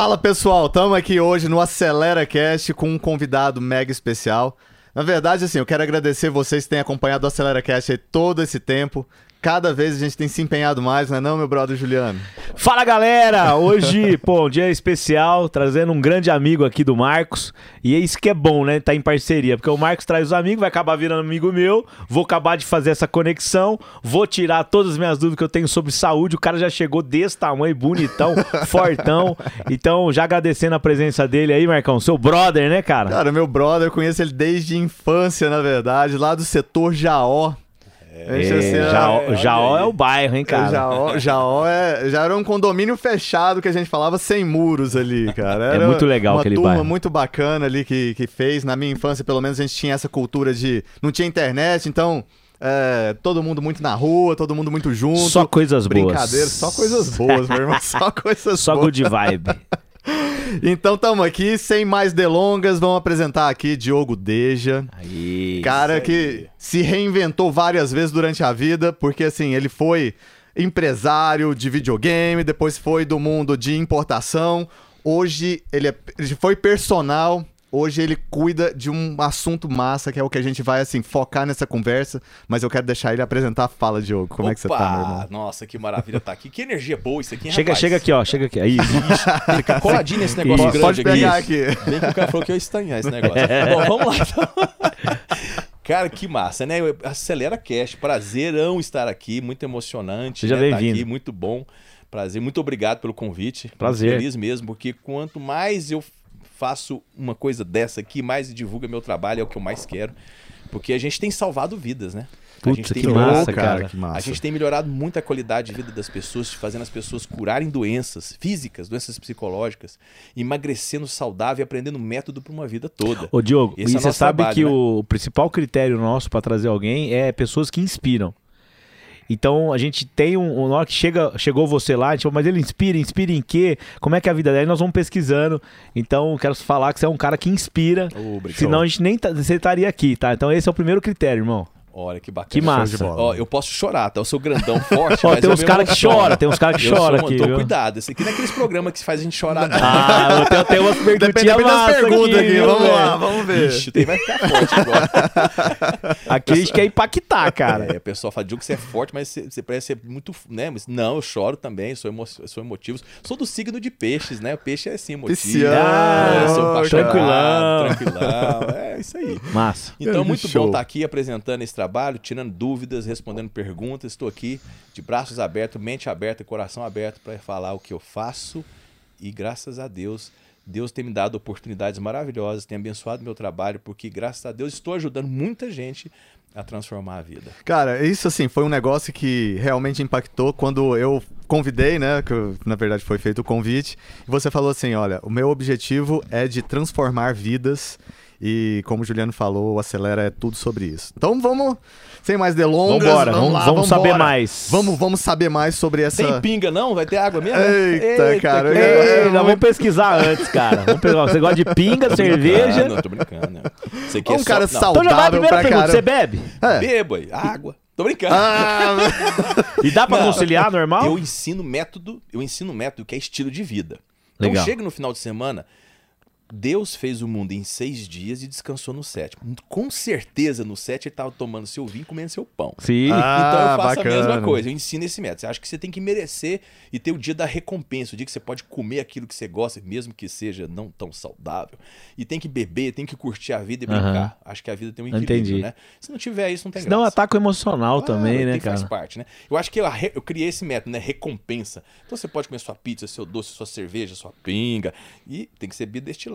Fala pessoal, estamos aqui hoje no Acelera Cast com um convidado mega especial. Na verdade, assim, eu quero agradecer vocês que têm acompanhado o Acelera Cast todo esse tempo. Cada vez a gente tem se empenhado mais, não é não, meu brother Juliano? Fala galera! Hoje, pô, um dia especial, trazendo um grande amigo aqui do Marcos. E é isso que é bom, né? Tá em parceria. Porque o Marcos traz os amigos, vai acabar virando amigo meu. Vou acabar de fazer essa conexão. Vou tirar todas as minhas dúvidas que eu tenho sobre saúde. O cara já chegou desse tamanho, bonitão, fortão. Então, já agradecendo a presença dele aí, Marcão. Seu brother, né, cara? Cara, meu brother, eu conheço ele desde infância, na verdade, lá do setor Jaó. É, Jaó, Jaó é o bairro, hein, cara? Jaó, Jaó é, já era um condomínio fechado que a gente falava sem muros ali, cara. Era é muito legal uma aquele turma bairro. muito bacana ali que, que fez. Na minha infância, pelo menos, a gente tinha essa cultura de... Não tinha internet, então... é, todo mundo muito na rua, todo mundo muito junto. Só coisas boas. Brincadeira, só coisas boas, meu irmão. Só coisas Só boas. good vibe. Então estamos aqui, sem mais delongas, vamos apresentar aqui Diogo Deja. Aí. Cara que se reinventou várias vezes durante a vida, porque assim, ele foi empresário de videogame, depois foi do mundo de importação. Hoje ele, é, ele foi personal. Hoje ele cuida de um assunto massa, que é o que a gente vai assim focar nessa conversa, mas eu quero deixar ele apresentar a fala, Diogo. Como é que você tá, meu irmão? Nossa, que maravilha estar aqui. Que energia boa isso aqui, hein, Chega, rapaz? chega aqui, ó. Chega aqui. Aí. Fica coladinho nesse negócio Isso. grande Pode pegar aqui. aqui. Bem que o cara falou que eu ia estranhar esse negócio. Bom, vamos lá então. Cara, que massa, né? Acelera Cast, prazerão estar aqui, muito emocionante. Seja né? Tá bem-vindo. aqui, muito bom. Prazer, muito obrigado pelo convite. Prazer. Muito feliz mesmo, porque quanto mais eu faço uma coisa dessa aqui, mais divulga meu trabalho, é o que eu mais quero. Porque a gente tem salvado vidas, né? a Putz, gente tem que massa, cara. que massa. A gente tem melhorado muito a qualidade de vida das pessoas, fazendo as pessoas curarem doenças físicas, doenças psicológicas, emagrecendo saudável e aprendendo método para uma vida toda. Ô, Diogo, Esse e é você sabe trabalho, que né? o principal critério nosso pra trazer alguém é pessoas que inspiram. Então a gente tem um. Na hora que chega, chegou você lá, a gente falou, mas ele inspira, inspira em quê? Como é que é a vida dele? Nós vamos pesquisando. Então quero falar que você é um cara que inspira. Obrigado. Senão a gente nem tá- você estaria aqui, tá? Então esse é o primeiro critério, irmão. Olha que bacana. Que massa. de bola. Ó, eu posso chorar, tá? Eu sou grandão, forte, Ó, mas tem uns caras que choram, tem uns caras que choram aqui. Então viu? cuidado, esse aqui não é aqueles programas que faz a gente chorar, não. Ah, eu tenho, tenho umas perguntinhas Depende das massas perguntas aqui, viu, vamos lá, vamos ver. Ixi, tem vai ficar forte agora. Aqui a gente quer impactar, cara. É, o pessoal fala, Diogo, você é forte, mas você, você parece ser muito. Né? Mas, não, eu choro também, sou, emo sou emotivo. Sou do signo de peixes, né? O peixe é assim, emotivo. Pisciano, é, sou apaixonado, tranquilão. É isso aí. Massa. Então, Que muito show. bom estar aqui apresentando esse trabalho, tirando dúvidas, respondendo perguntas. Estou aqui de braços abertos, mente aberta coração aberto para falar o que eu faço. E graças a Deus, Deus tem me dado oportunidades maravilhosas, tem abençoado meu trabalho, porque graças a Deus estou ajudando muita gente a transformar a vida. Cara, isso assim foi um negócio que realmente impactou quando eu convidei, né? Que na verdade foi feito o convite. E você falou assim: olha, o meu objetivo é de transformar vidas. E como o Juliano falou, o Acelera é tudo sobre isso. Então vamos, sem mais delongas, Vambora, vamos- lá, vamos saber mais. Vamos, vamos saber mais sobre essa. Tem pinga não? Vai ter água mesmo? Eita, cara, que. Ei, vamos pesquisar antes, cara. Vamos pegar. Você gosta de pinga, cerveja? Não, tô brincando. né? Isso aqui Um é cara só... saudável. Então já vai a primeira pra pergunta. cara. Você bebe? É. Bebo aí, água. Tô brincando. Ah, E dá pra Não. conciliar normal? Eu ensino método, eu ensino método que é estilo de vida. Legal. Então chega no final de semana, Deus fez o mundo em seis dias e descansou no sétimo. Com certeza no sétimo ele estava tomando seu vinho e comendo seu pão. Sim. Ah, então eu faço bacana. a mesma coisa, eu ensino esse método. Você acha que você tem que merecer e ter o dia da recompensa, o dia que você pode comer aquilo que você gosta, mesmo que seja não tão saudável. E tem que beber, tem que curtir a vida e brincar. Acho que a vida tem um equilíbrio, Entendi. né? Se não tiver isso, não tem é um graça. ataque emocional Claro, também, né, que Faz cara? parte, né? Eu acho que eu, eu criei esse método, né? Recompensa. Então você pode comer sua pizza, seu doce, sua cerveja, sua pinga. E tem que ser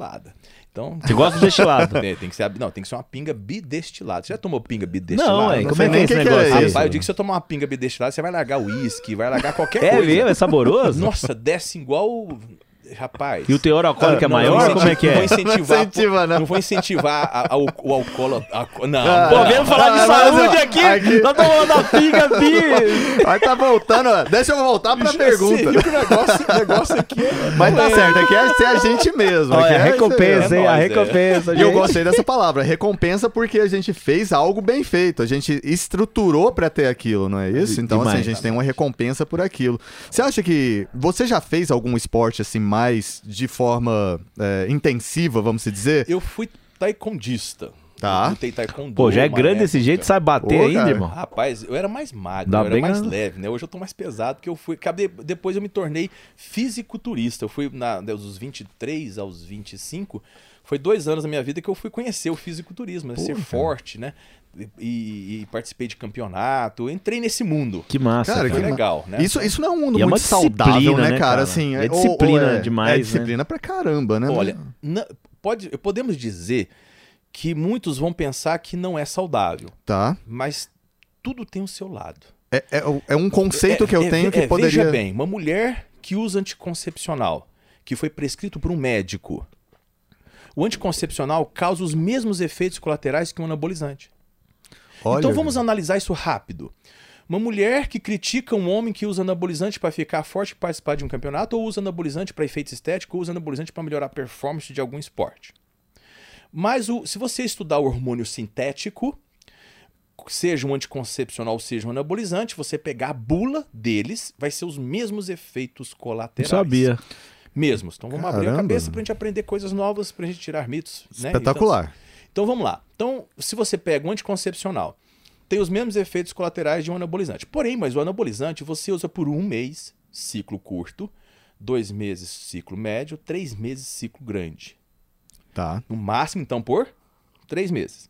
bidestilada. Então. Você gosta de destilado? É, tem que ser, não, tem que ser uma pinga bidestilada. Você já tomou pinga bidestilada? Não, é. Como sei é que é esse é negócio? aí? Rapaz, eu digo que se eu tomar uma pinga bidestilada, você vai largar o uísque, vai largar qualquer É coisa. mesmo? É saboroso? Nossa, desce igual. Rapaz. E o teor alcoólico é Não, maior? não Como é que Não vou é? incentivar. Não incentiva, não. não vou incentivar a- a- o, o não. Ah, Pô, falar de Ah, mas, saúde aqui, aqui- nós estamos falando da pinga, bi. Aí tá voltando, ó. deixa eu voltar pra Você pergunta. que o negócio, o negócio aqui é. Mas tá certo, aqui é ser a gente mesmo. aqui Olha, é a recompensa, é hein? A é. recompensa, E eu gostei dessa palavra, recompensa, porque a gente fez algo bem feito. A gente estruturou pra ter aquilo, não é isso? Então, assim, a Demais. gente tem uma recompensa por aquilo. Você acha que você já fez algum esporte assim mais de forma é, intensiva, vamos dizer? Eu fui taekwondista. Tá. Lutei taekwondo. Pô, já é grande desse época. jeito, sabe bater Ô, ainda, cara. irmão? Rapaz, eu era mais magro, Dá eu era bem mais a- leve, né? Hoje eu tô mais pesado, porque eu fui. acabei- Depois eu me tornei fisiculturista. Eu fui na, dos 23 aos 25. Foi dois anos da minha vida que eu fui conhecer o fisiculturismo, né? ser forte, né? E, e participei de campeonato. Entrei nesse mundo. Que massa. Cara, que ma- legal, né? Isso, isso não é um mundo E é muito saudável, disciplina, né, né, cara? cara? Assim, É ou- disciplina ou demais, É né? disciplina pra caramba, né? Olha, na- pode, podemos dizer que muitos vão pensar que não é saudável, Tá. mas tudo tem o seu lado. É, é, é um conceito É- que eu é- tenho que é, poderia... Veja bem, uma mulher que usa anticoncepcional, que foi prescrito por um médico, o anticoncepcional causa os mesmos efeitos colaterais que um anabolizante. Olha, então vamos analisar isso rápido. Uma mulher que critica um homem que usa anabolizante para ficar forte e participar de um campeonato, ou usa anabolizante para efeito estético, ou usa anabolizante para melhorar a performance de algum esporte. Mas o- se você estudar o hormônio sintético, seja um anticoncepcional, seja um anabolizante, você pegar a bula deles, vai ser os mesmos efeitos colaterais. sabia. Mesmos. Então vamos abrir a Caramba. cabeça pra gente aprender coisas novas, pra gente tirar mitos. né? Espetacular. Então, então vamos lá. Então, se você pega um anticoncepcional, tem os mesmos efeitos colaterais de um anabolizante. Porém, mas o anabolizante você usa por um mês, ciclo curto, dois meses, ciclo médio, três meses, ciclo grande. Tá. No máximo, então, por três meses.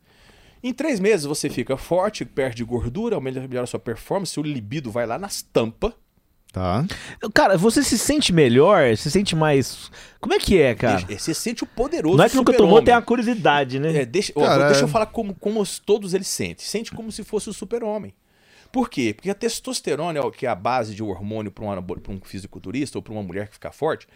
Em três meses você fica forte, perde gordura, melhora melhora a sua performance, seu libido vai lá nas tampas. Tá. Cara, você se sente melhor? Se sente mais. Como é que é, cara? Você sente o poderoso Não é que nunca tomou, tem uma curiosidade, né? É, deixa, ó, deixa eu é- falar como, como os- todos eles sentem. Sente como se fosse o super-homem. Por quê? Porque a testosterona, que é a base de um hormônio para um, pra um fisiculturista ou para uma mulher que fica forte,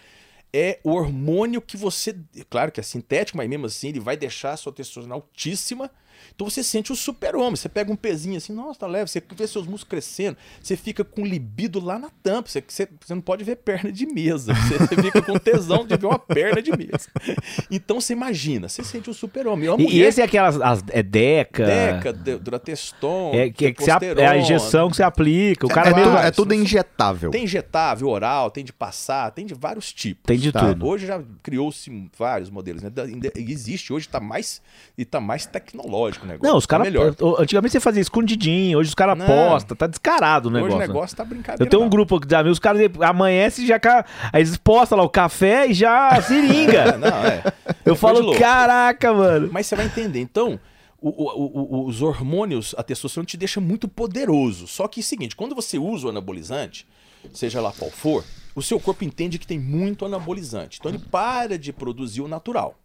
é o hormônio que você. Claro que é sintético, mas mesmo assim ele vai deixar a sua testosterona altíssima. Então você sente o super-homem. Você pega um pezinho assim, nossa, tá leve. Você vê seus músculos crescendo. Você fica com libido lá na tampa. Você, você, você não pode ver perna de mesa. Você, você fica com tesão de ver uma perna de mesa. Então você imagina, você sente o super-homem. E, e esse é aquelas. As, é Deca. Deca, de- Durateston, É, que, que você ap- é a injeção que você aplica. O cara é, mesmo. tudo, é tudo injetável. Tem injetável, oral, tem de passar, tem de vários tipos. Tem de Tá. tudo. Hoje já criou-se vários modelos, né? Existe, hoje tá mais e tá mais tecnológico o negócio. Não, os tá caras. melhor. Antigamente você fazia escondidinho, hoje os caras apostam, tá descarado o Hoje negócio. o né? negócio tá brincadeira. Eu tenho um grupo de amigos, os caras amanhecem e já. Aí eles postam lá o café e já seringa. Não, é. Eu É falo, caraca, mano. Mas você vai entender. Então, o- o- o- os hormônios, a testosterona te deixa muito poderoso. Só que é o seguinte, quando você usa o anabolizante, seja lá qual for, o seu corpo entende que tem muito anabolizante. Então ele para de produzir o natural.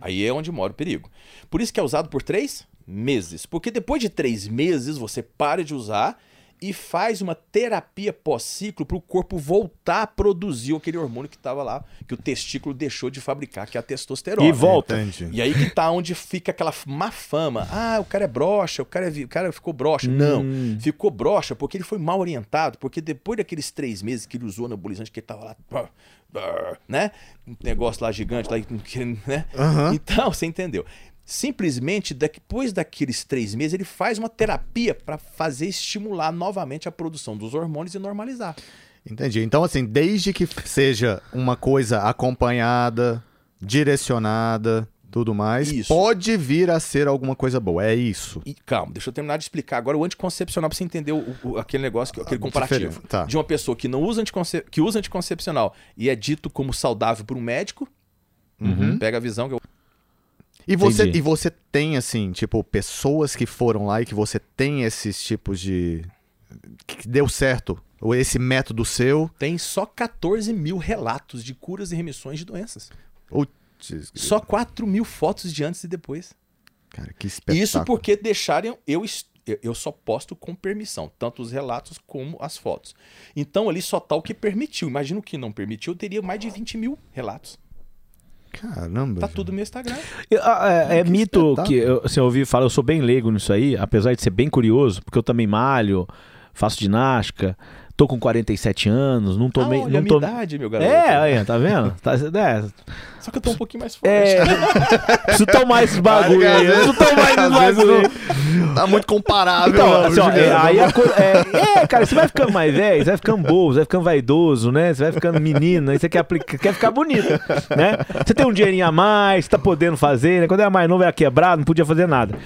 Aí é onde mora o perigo. Por isso que é usado por três meses. Porque depois de três meses você para de usar e faz uma terapia pós-ciclo para o corpo voltar a produzir aquele hormônio que estava lá, que o testículo deixou de fabricar, que é a testosterona. E volta. Entendi. E aí que tá onde fica aquela má fama. Ah, o cara é broxa, o cara, é o cara ficou broxa. Não, ficou broxa porque ele foi mal orientado, porque depois daqueles três meses que ele usou anabolizante, que ele tava lá, né? Um negócio lá gigante, lá, né? Aham. Então, você entendeu. Simplesmente, depois daqueles três meses, ele faz uma terapia para fazer estimular novamente a produção dos hormônios e normalizar. Entendi. Então, assim, desde que seja uma coisa acompanhada, direcionada, tudo mais, Isso. pode vir a ser alguma coisa boa. É isso. E calma, deixa eu terminar de explicar agora o anticoncepcional pra você entender o, o- aquele negócio, que- aquele comparativo. tá. De uma pessoa que não usa anticonce- que usa anticoncepcional e é dito como saudável por um médico. Pega a visão que eu. E você, Entendi. e você tem, assim, tipo, pessoas que foram lá e que você tem esses tipos de. que deu certo. Ou esse método seu. Tem só 14 mil relatos de curas e remissões de doenças. Putz, Só 4 mil fotos de antes e depois. Cara, que espetáculo. Isso porque deixarem. Eu, eu- eu só posto com permissão, tanto os relatos como as fotos. Então ali só tá o que permitiu. Imagina o que não permitiu, eu teria mais de 20 mil relatos. Caramba. Tá gente. tudo no meu Instagram. Eu- ah, É, é Que mito espetáculo. que eu, assim, eu ouvi falar, eu sou bem leigo nisso aí, apesar de ser bem curioso, porque eu também malho, faço ginástica, tô com 47 anos, não tomei. Ah, olha a não minha tô... idade, meu garoto. É, aí, tá vendo? Tá, é, Só que eu tô um pouquinho mais forte. é, preciso tomar esse bagulho aí. Eu preciso tomar esse Às vezes bagulho Tá muito comparável. Então, não, assim, ó, é, aí a coisa. É, é, cara, você vai ficando mais velho, você vai ficando bobo, você vai ficando vaidoso, né? Você vai ficando menino, aí você quer, aplicar, quer ficar bonito, né? Você tem um dinheirinho a mais, tá podendo fazer, né? Quando era mais novo era quebrado, não podia fazer nada.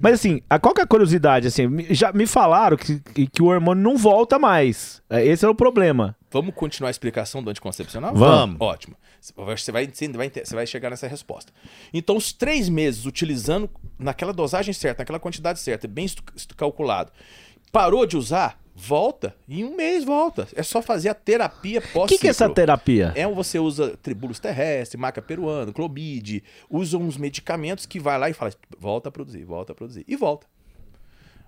Mas assim, a, qual que é a curiosidade? Assim, já me falaram que, que, que o hormônio não volta mais. É, Esse é o problema. Vamos continuar a explicação do anticoncepcional? Vamos. Ótimo. Você vai, você vai, chegar nessa resposta. Então, os três meses utilizando naquela dosagem certa, naquela quantidade certa, bem calculado, parou de usar, volta. Em um mês volta. É só fazer a terapia pós O que, que é essa terapia? É, você usa tribulos terrestres, maca peruana, clomide, usa uns medicamentos que vai lá e fala, volta a produzir, volta a produzir. E volta.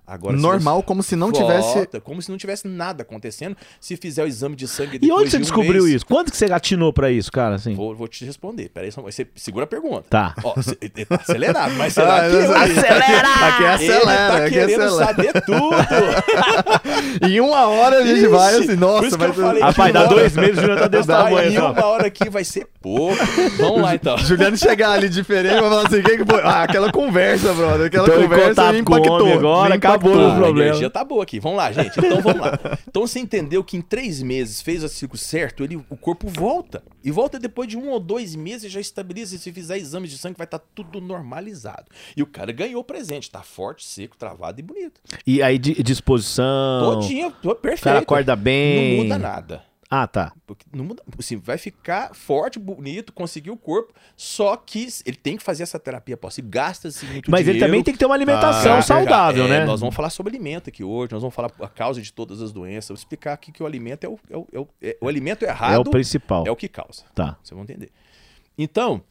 Agora, Normal, você- como se não tivesse. Volta, como se não tivesse nada acontecendo. Se fizer o exame de sangue E onde você de um descobriu mês- isso? Quanto que você atinou pra isso, cara? Assim? Vou, vou te responder. Peraí, só, você segura a pergunta. Tá. Ó, cê- ele tá acelerado, mas será Ah, que eu, mas- hein? Aqui Ele acelera, tá aqui querendo acelera. saber tudo. Em uma hora a gente vai Ixi, assim, por nossa, vai falei Rapaz, dá dois meses, o Juliano tá desse tamanho. Aí só. uma hora aqui vai ser pouco. Vamos lá, então. Juliano chegar ali diferente, vai falar assim, que que foi? Ah, aquela conversa, brother, aquela Tô em conversa me impactou. agora, acabou o A problema. energia tá boa aqui. Vamos lá, gente. Então vamos lá. Então você entendeu que em três meses fez o ciclo certo, ele, o corpo volta. E volta depois de um ou dois meses já estabiliza. E se fizer exames de sangue, vai estar tudo normalizado. E o cara ganhou o presente. Tá forte, seco, travado e bonito. E aí, di- disposição. Todinho, tô O perfeito. cara acorda bem. Não muda nada. Ah, tá. Porque não muda, assim, vai ficar forte, bonito, conseguir o corpo, só que ele tem que fazer essa terapia pós. E gasta-se muito Mas ele dinheiro. também tem que ter uma alimentação Ah, saudável, É, né? Nós vamos falar sobre alimento aqui hoje, nós vamos falar a causa de todas as doenças, vamos explicar aqui que o alimento é o, é o, é o, é- o alimento É o errado principal. é o que causa. Tá. Vocês vão entender. Então,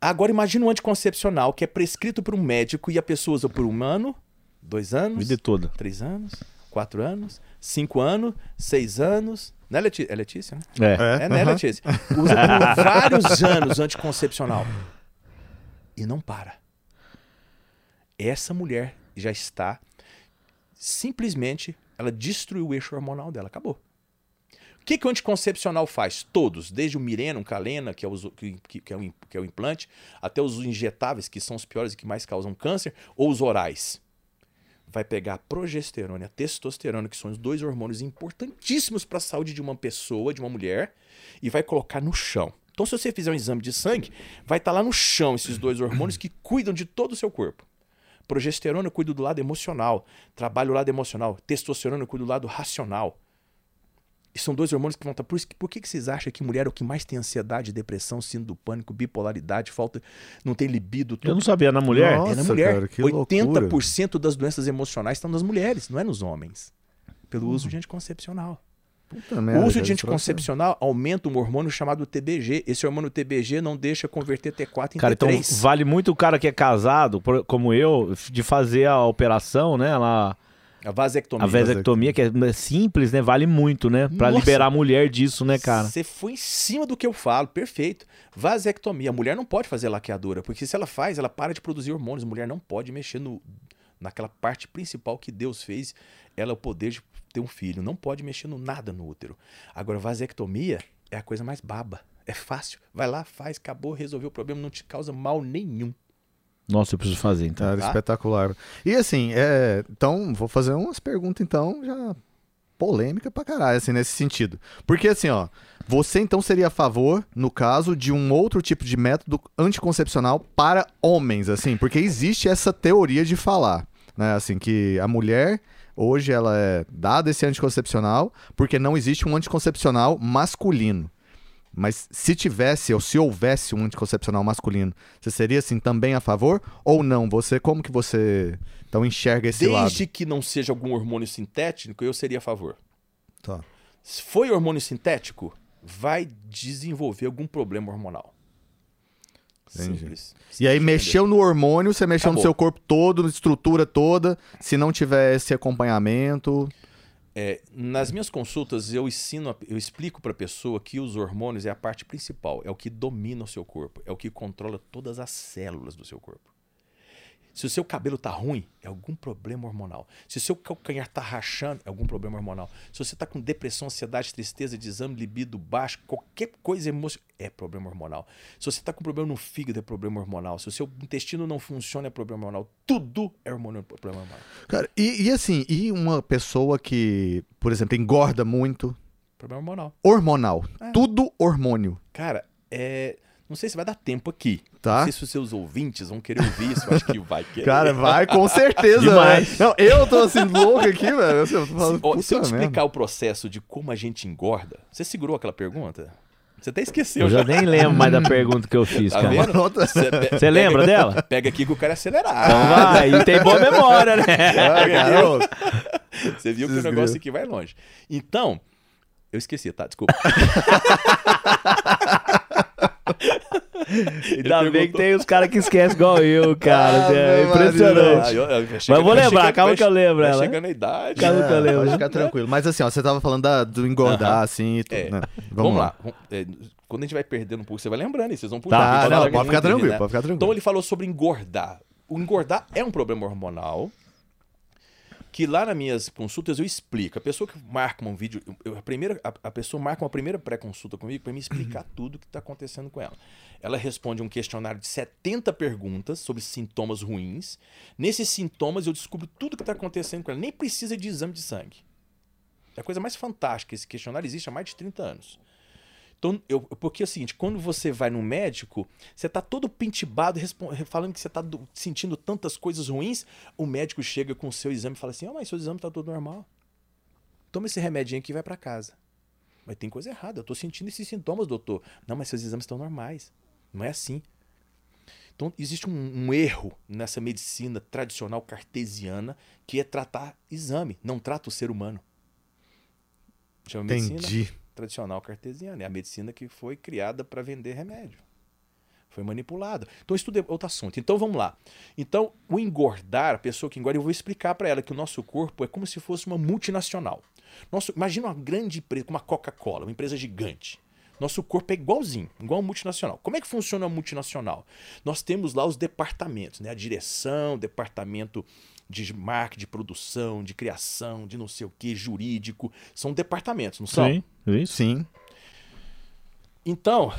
agora imagina um anticoncepcional que é prescrito por um médico e a pessoa usa por um ano, dois anos, Vida toda. três anos, quatro anos, cinco anos, seis anos. Né, Leti- é Letícia, né? É. É, né, aham. Letícia? Usa por vários anos anticoncepcional. E não para. Essa mulher já está simplesmente, ela destruiu o eixo hormonal dela, acabou. O que, que o anticoncepcional faz? Todos, desde o Mirena, o Calena, que é, os- que- que- é o que é o implante, até os injetáveis, que são os piores e que mais causam câncer, ou os orais. Vai pegar a progesterona e a testosterona, que são os dois hormônios importantíssimos para a saúde de uma pessoa, de uma mulher, e vai colocar no chão. Então, se você fizer um exame de sangue, vai estar lá no chão esses dois hormônios que cuidam de todo o seu corpo. Progesterona cuida do lado emocional, trabalha o lado emocional. Testosterona cuida do lado racional. E são dois hormônios que vão estar. Por, isso, que- por que, que vocês acham que mulher é o que mais tem ansiedade, depressão, síndrome do pânico, bipolaridade, falta. não tem libido? Eu não sabia, na mulher? Nossa, é na mulher. cara, que 80% das doenças emocionais estão nas mulheres, não é nos homens. Pelo uso de anticoncepcional. Puta O merda, uso de é- anticoncepcional aumenta um hormônio chamado TBG. Esse hormônio TBG não deixa converter T4 em Cara, então T3. vale muito o cara que é casado, como eu, de fazer a operação, né? Lá, A vasectomia. a vasectomia, que é simples, né? Vale muito, né? Pra Nossa. liberar a mulher disso, né, cara? Você foi em cima do que eu falo, perfeito. Vasectomia. A mulher não pode fazer laqueadura, porque se ela faz, ela para de produzir hormônios. A mulher não pode mexer no, naquela parte principal que Deus fez, ela é o poder de ter um filho. Não pode mexer no nada no útero. Agora, vasectomia é a coisa mais baba. É fácil. Vai lá, faz, acabou, resolveu o problema, não te causa mal nenhum. Nossa, eu preciso fazer, então. Cara, Tá? espetacular. E assim, é, então, vou fazer umas perguntas, então, já polêmica pra caralho, assim, nesse sentido. Porque, assim, ó, você então seria a favor, no caso, de um outro tipo de método anticoncepcional para homens, assim, porque existe essa teoria de falar, né, assim, que a mulher. Hoje ela é dada esse anticoncepcional porque não existe um anticoncepcional masculino. Mas se tivesse ou se houvesse um anticoncepcional masculino, você seria assim também a favor ou não? Você como que você então enxerga esse lado? Desde que não seja algum hormônio sintético, eu seria a favor. Tá. Se foi hormônio sintético, vai desenvolver algum problema hormonal. Entendi. Simples. E aí mexeu no hormônio, você mexeu no Acabou. seu corpo todo, na estrutura toda. Se não tiver esse acompanhamento, É, nas minhas consultas, eu ensino, eu explico para a pessoa que os hormônios é a parte principal, é o que domina o seu corpo, é o que controla todas as células do seu corpo. Se o seu cabelo tá ruim, é algum problema hormonal. Se o seu calcanhar tá rachando, é algum problema hormonal. Se você tá com depressão, ansiedade, tristeza, desame, libido baixo, qualquer coisa emocional, é problema hormonal. Se você tá com problema no fígado, é problema hormonal. Se o seu intestino não funciona, é problema hormonal. Tudo é hormonal, problema hormonal. Cara, e, e assim, e uma pessoa que, por exemplo, engorda muito, Problema hormonal. hormonal. É. Tudo hormônio. Cara, é. Não sei se vai dar tempo aqui. Tá. Não sei se os seus ouvintes vão querer ouvir isso. Acho que vai querer. Cara, vai com certeza. Demais. né? Não, eu tô assim louco aqui, velho. Eu Se, ó, se eu te explicar merda. o processo de como a gente engorda, você segurou aquela pergunta? Você até esqueceu Eu já nem lembro mais da pergunta que eu fiz, Tá cara. Você pe- Você lembra pega- dela? Pega aqui que o cara é Então acelerado. vai, e tem boa memória, né? Ah, Você viu que o negócio aqui vai longe. Então, eu esqueci, tá? Desculpa. Ainda bem que tem os caras que esquecem igual eu, cara. Ave é impressionante. Ah, eu- eu- Mas vou lembrar, calma que eu lembro ela. chegando a idade. Calma que eu é, lembro. Pode ficar tranquilo. Mas assim, ó, você tava falando da- do engordar, assim, e tudo, É. né? Vamos, lá. Vamos- é, quando a gente vai perdendo um pouco, você vai lembrando e vocês vão puxar. Tá, Ah, não, pode ficar tranquilo, né? pode ficar tranquilo. Então ele falou sobre engordar. O engordar é um problema hormonal que lá nas minhas consultas eu explico. A pessoa que marca um vídeo, eu- a, primeira, a, a pessoa marca uma primeira pré-consulta comigo para me explicar tudo o que está acontecendo com ela. Ela responde um questionário de 70 perguntas sobre sintomas ruins. Nesses sintomas eu descubro tudo o que está acontecendo com ela. Nem precisa de exame de sangue. É a coisa mais fantástica. Esse questionário existe há mais de 30 anos. Então, eu, porque é o seguinte, quando você vai no médico, você tá todo pintibado, falando que você tá do- sentindo tantas coisas ruins, o médico chega com o seu exame e fala assim, ó, mas seu exame tá todo normal. Toma esse remedinho aqui e vai para casa. Mas tem coisa errada, eu tô sentindo esses sintomas, doutor. Não, mas seus exames estão normais. Não é assim. Então, existe um, um erro nessa medicina tradicional cartesiana, que é tratar exame, não trata o ser humano. Chama medicina Entendi. Tradicional cartesiana. É a medicina que foi criada para vender remédio. Foi manipulada. Então, isso tudo é outro assunto. Então, vamos lá. Então, o engordar, a pessoa que engorda, eu vou explicar para ela que o nosso corpo é como se fosse uma multinacional. Nosso, imagina uma grande empresa, como a Coca-Cola, uma empresa gigante. Nosso corpo é igualzinho, igual uma multinacional. Como é que funciona uma multinacional? Nós temos lá os departamentos, né? A direção, departamento de marketing, de produção, de criação, de não sei o que, jurídico. São departamentos, não são? Sim. Sim. Então,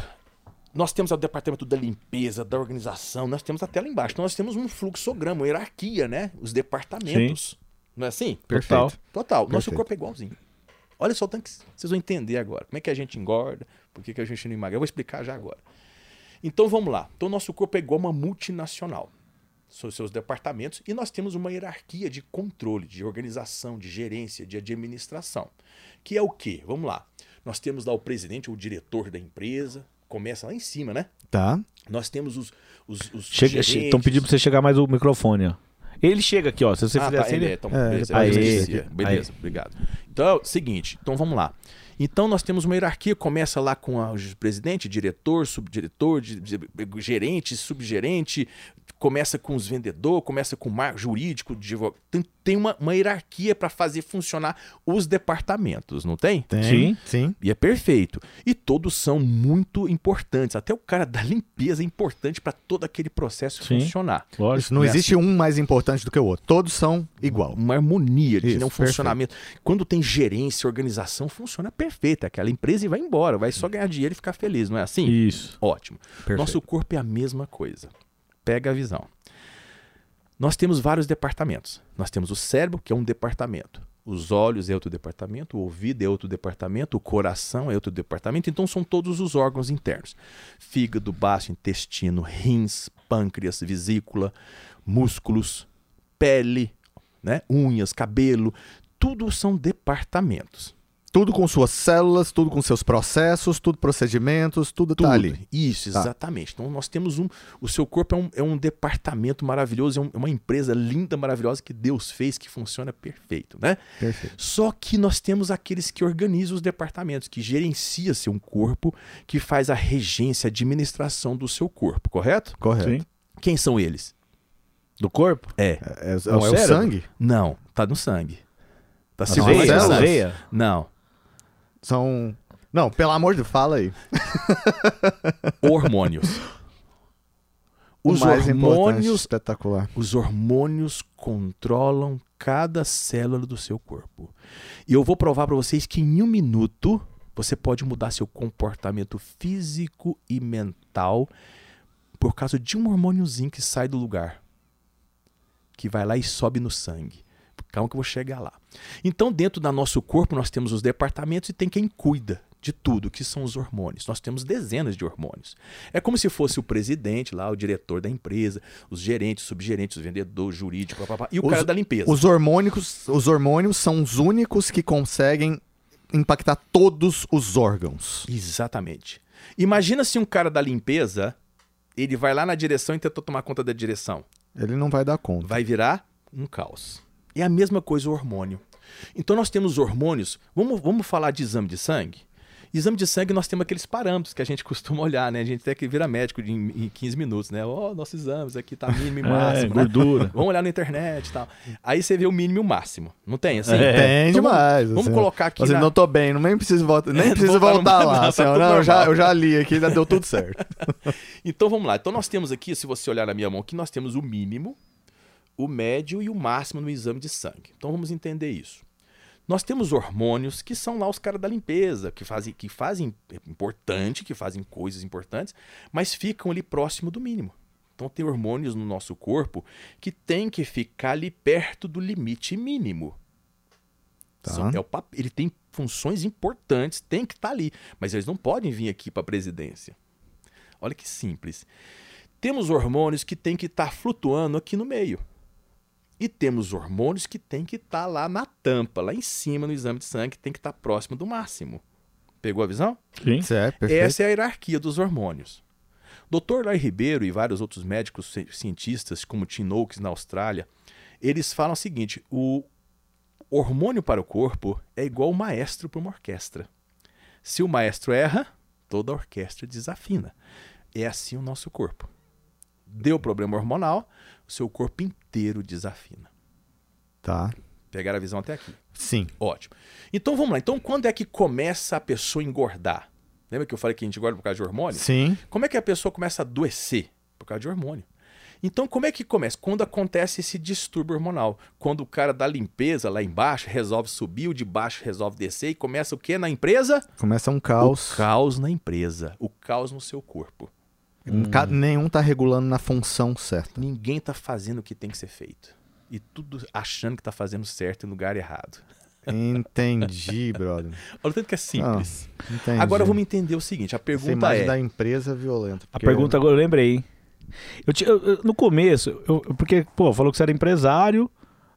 nós temos o departamento da limpeza, da organização, nós temos até lá embaixo. Então, nós temos um fluxograma, uma hierarquia, né? Os departamentos. Não é assim? Total. Total. Nosso Perfeito. corpo é igualzinho. Olha só o tanto que vocês vão entender agora. Como é que a gente engorda, por que, que a gente não emagrece. Eu vou explicar já agora. Então vamos lá. Então nosso corpo é igual uma multinacional. São seus departamentos e nós temos uma hierarquia de controle, de organização, de gerência, de administração. Que é o quê? Vamos lá. Nós temos lá o presidente, o diretor da empresa, começa lá em cima, né? Tá. Nós temos os, os, os Chega, estão pedindo pra você chegar mais o microfone, ó. Ele chega aqui, ó. Se você Ah, fizer tá, assim, ele ele... é, então, É, beleza, esqueci. fazer. Beleza, obrigado. Então, é o seguinte, então vamos lá. Então nós temos uma hierarquia, começa lá com o presidente, diretor, subdiretor, di- di- gerente, subgerente, começa com os vendedores, começa com o mar jurídico, advogado. tem, tem uma, uma hierarquia para fazer funcionar os departamentos, não tem? Tem. Sim. Sim. E é perfeito. E todos são muito importantes. Até o cara da limpeza é importante para todo aquele processo Sim. funcionar. Lógico. Isso, não é existe um mais importante do que o outro. Todos são igual. uma harmonia, de Isso, um perfeito. funcionamento. Quando tem gerência, organização, funciona perfeito. Aquela empresa e vai embora, vai só ganhar dinheiro e ficar feliz, não é assim? Isso. Ótimo. Perfeito. Nosso corpo é a mesma coisa. Pega a visão. Nós temos vários departamentos. Nós temos o cérebro, que é um departamento. Os olhos é outro departamento, o ouvido é outro departamento, o coração é outro departamento. Então são todos os órgãos internos: fígado, baço, intestino, rins, pâncreas, vesícula, músculos, pele, né? unhas, cabelo. Tudo são departamentos. Tudo com suas células, tudo com seus processos, tudo procedimentos, tudo, Tudo. tá ali. Isso, Tá. exatamente. Então nós temos um. O seu corpo é um, é um departamento maravilhoso, é, um- é uma empresa linda, maravilhosa que Deus fez, que funciona perfeito, né? Perfeito. Só que nós temos aqueles que organizam os departamentos, que gerencia seu corpo, que faz a regência, a administração do seu corpo, correto? Correto. Sim. Quem são eles? Do corpo? É. É, é- é é o o cérebro? sangue? Não, tá no sangue. Tá células? sangue. veia? Não. São. Não, pelo amor de Deus, fala aí. hormônios. Os hormônios espetacular. Os hormônios controlam cada célula do seu corpo. E eu vou provar para vocês que em um minuto você pode mudar seu comportamento físico e mental por causa de um hormôniozinho que sai do lugar, que vai lá e sobe no sangue. Calma que eu vou chegar lá. Então, dentro do nosso corpo, nós temos os departamentos e tem quem cuida de tudo, que são os hormônios. Nós temos dezenas de hormônios. É como se fosse o presidente lá, o diretor da empresa, os gerentes, subgerentes, os vendedores, jurídico, papapá, e o Os- cara da limpeza. Os hormônicos, os hormônios são os únicos que conseguem impactar todos os órgãos. Exatamente. Imagina se um cara da limpeza, ele vai lá na direção e tentou tomar conta da direção. Ele não vai dar conta. Vai virar um caos. É a mesma coisa o hormônio. Então nós temos hormônios. Vamos, vamos falar de exame de sangue? Exame de sangue nós temos aqueles parâmetros que a gente costuma olhar, né? A gente tem que vira médico em, em 15 minutos, né? Ó, nossos exames aqui tá mínimo e É, máximo, né? gordura. Vamos olhar na internet e tal. Aí você vê o mínimo e o máximo. Não tem assim? É. Tem Então vamos- demais. Vamos, assim. colocar aqui Assim, na- não tô bem, não nem preciso voltar, nem É, preciso voltar lá. não, assim, tá não, eu já, eu já li aqui, já deu tudo certo. Então vamos lá. Então nós temos aqui, se você olhar na minha mão aqui, nós temos o mínimo, o médio e o máximo no exame de sangue. Então vamos entender isso. Nós temos hormônios que são lá os caras da limpeza, que fazem, que fazem é importante, que fazem coisas importantes, mas ficam ali próximo do mínimo. Então tem hormônios no nosso corpo que tem que ficar ali perto do limite mínimo. Tá. São- é o ele tem funções importantes, tem que estar ali, mas eles não podem vir aqui para a presidência. Olha que simples. Temos hormônios que tem que estar flutuando aqui no meio. E temos hormônios que tem que estar lá na tampa, lá em cima no exame de sangue, tem que estar próximo do máximo. Pegou a visão? Sim. Certo, perfeito. Essa é a hierarquia dos hormônios. Dr. Larry Ribeiro e vários outros médicos ci- cientistas, como Tim Noakes na Austrália, eles falam o seguinte: o hormônio para o corpo é igual o maestro para uma orquestra. Se o maestro erra, toda a orquestra desafina. É assim o nosso corpo. Deu problema hormonal, o seu corpo inteiro desafina. Tá. Pegaram a visão até aqui. Sim. Ótimo. Então vamos lá. Então quando é que começa a pessoa a engordar? Lembra que eu falei que a gente engorda por causa de hormônio? Sim. Como é que a pessoa começa a adoecer? Por causa de hormônio. Então, como é que começa? Quando acontece esse distúrbio hormonal. Quando o cara da limpeza lá embaixo resolve subir, o de baixo resolve descer e começa o que na empresa? Começa um caos. O caos na empresa. O caos no seu corpo. Ca- Nenhum tá regulando na função certa. Ninguém tá fazendo o que tem que ser feito. E tudo achando que tá fazendo certo em lugar errado. Entendi, brother. Olha o tanto que é simples. Entendi. Agora vamos entender o seguinte: a Essa pergunta imagem é. da empresa é violenta. A pergunta agora eu lembrei. hein? Eu, eu- eu- no começo, eu- eu- porque, pô, falou que você era empresário,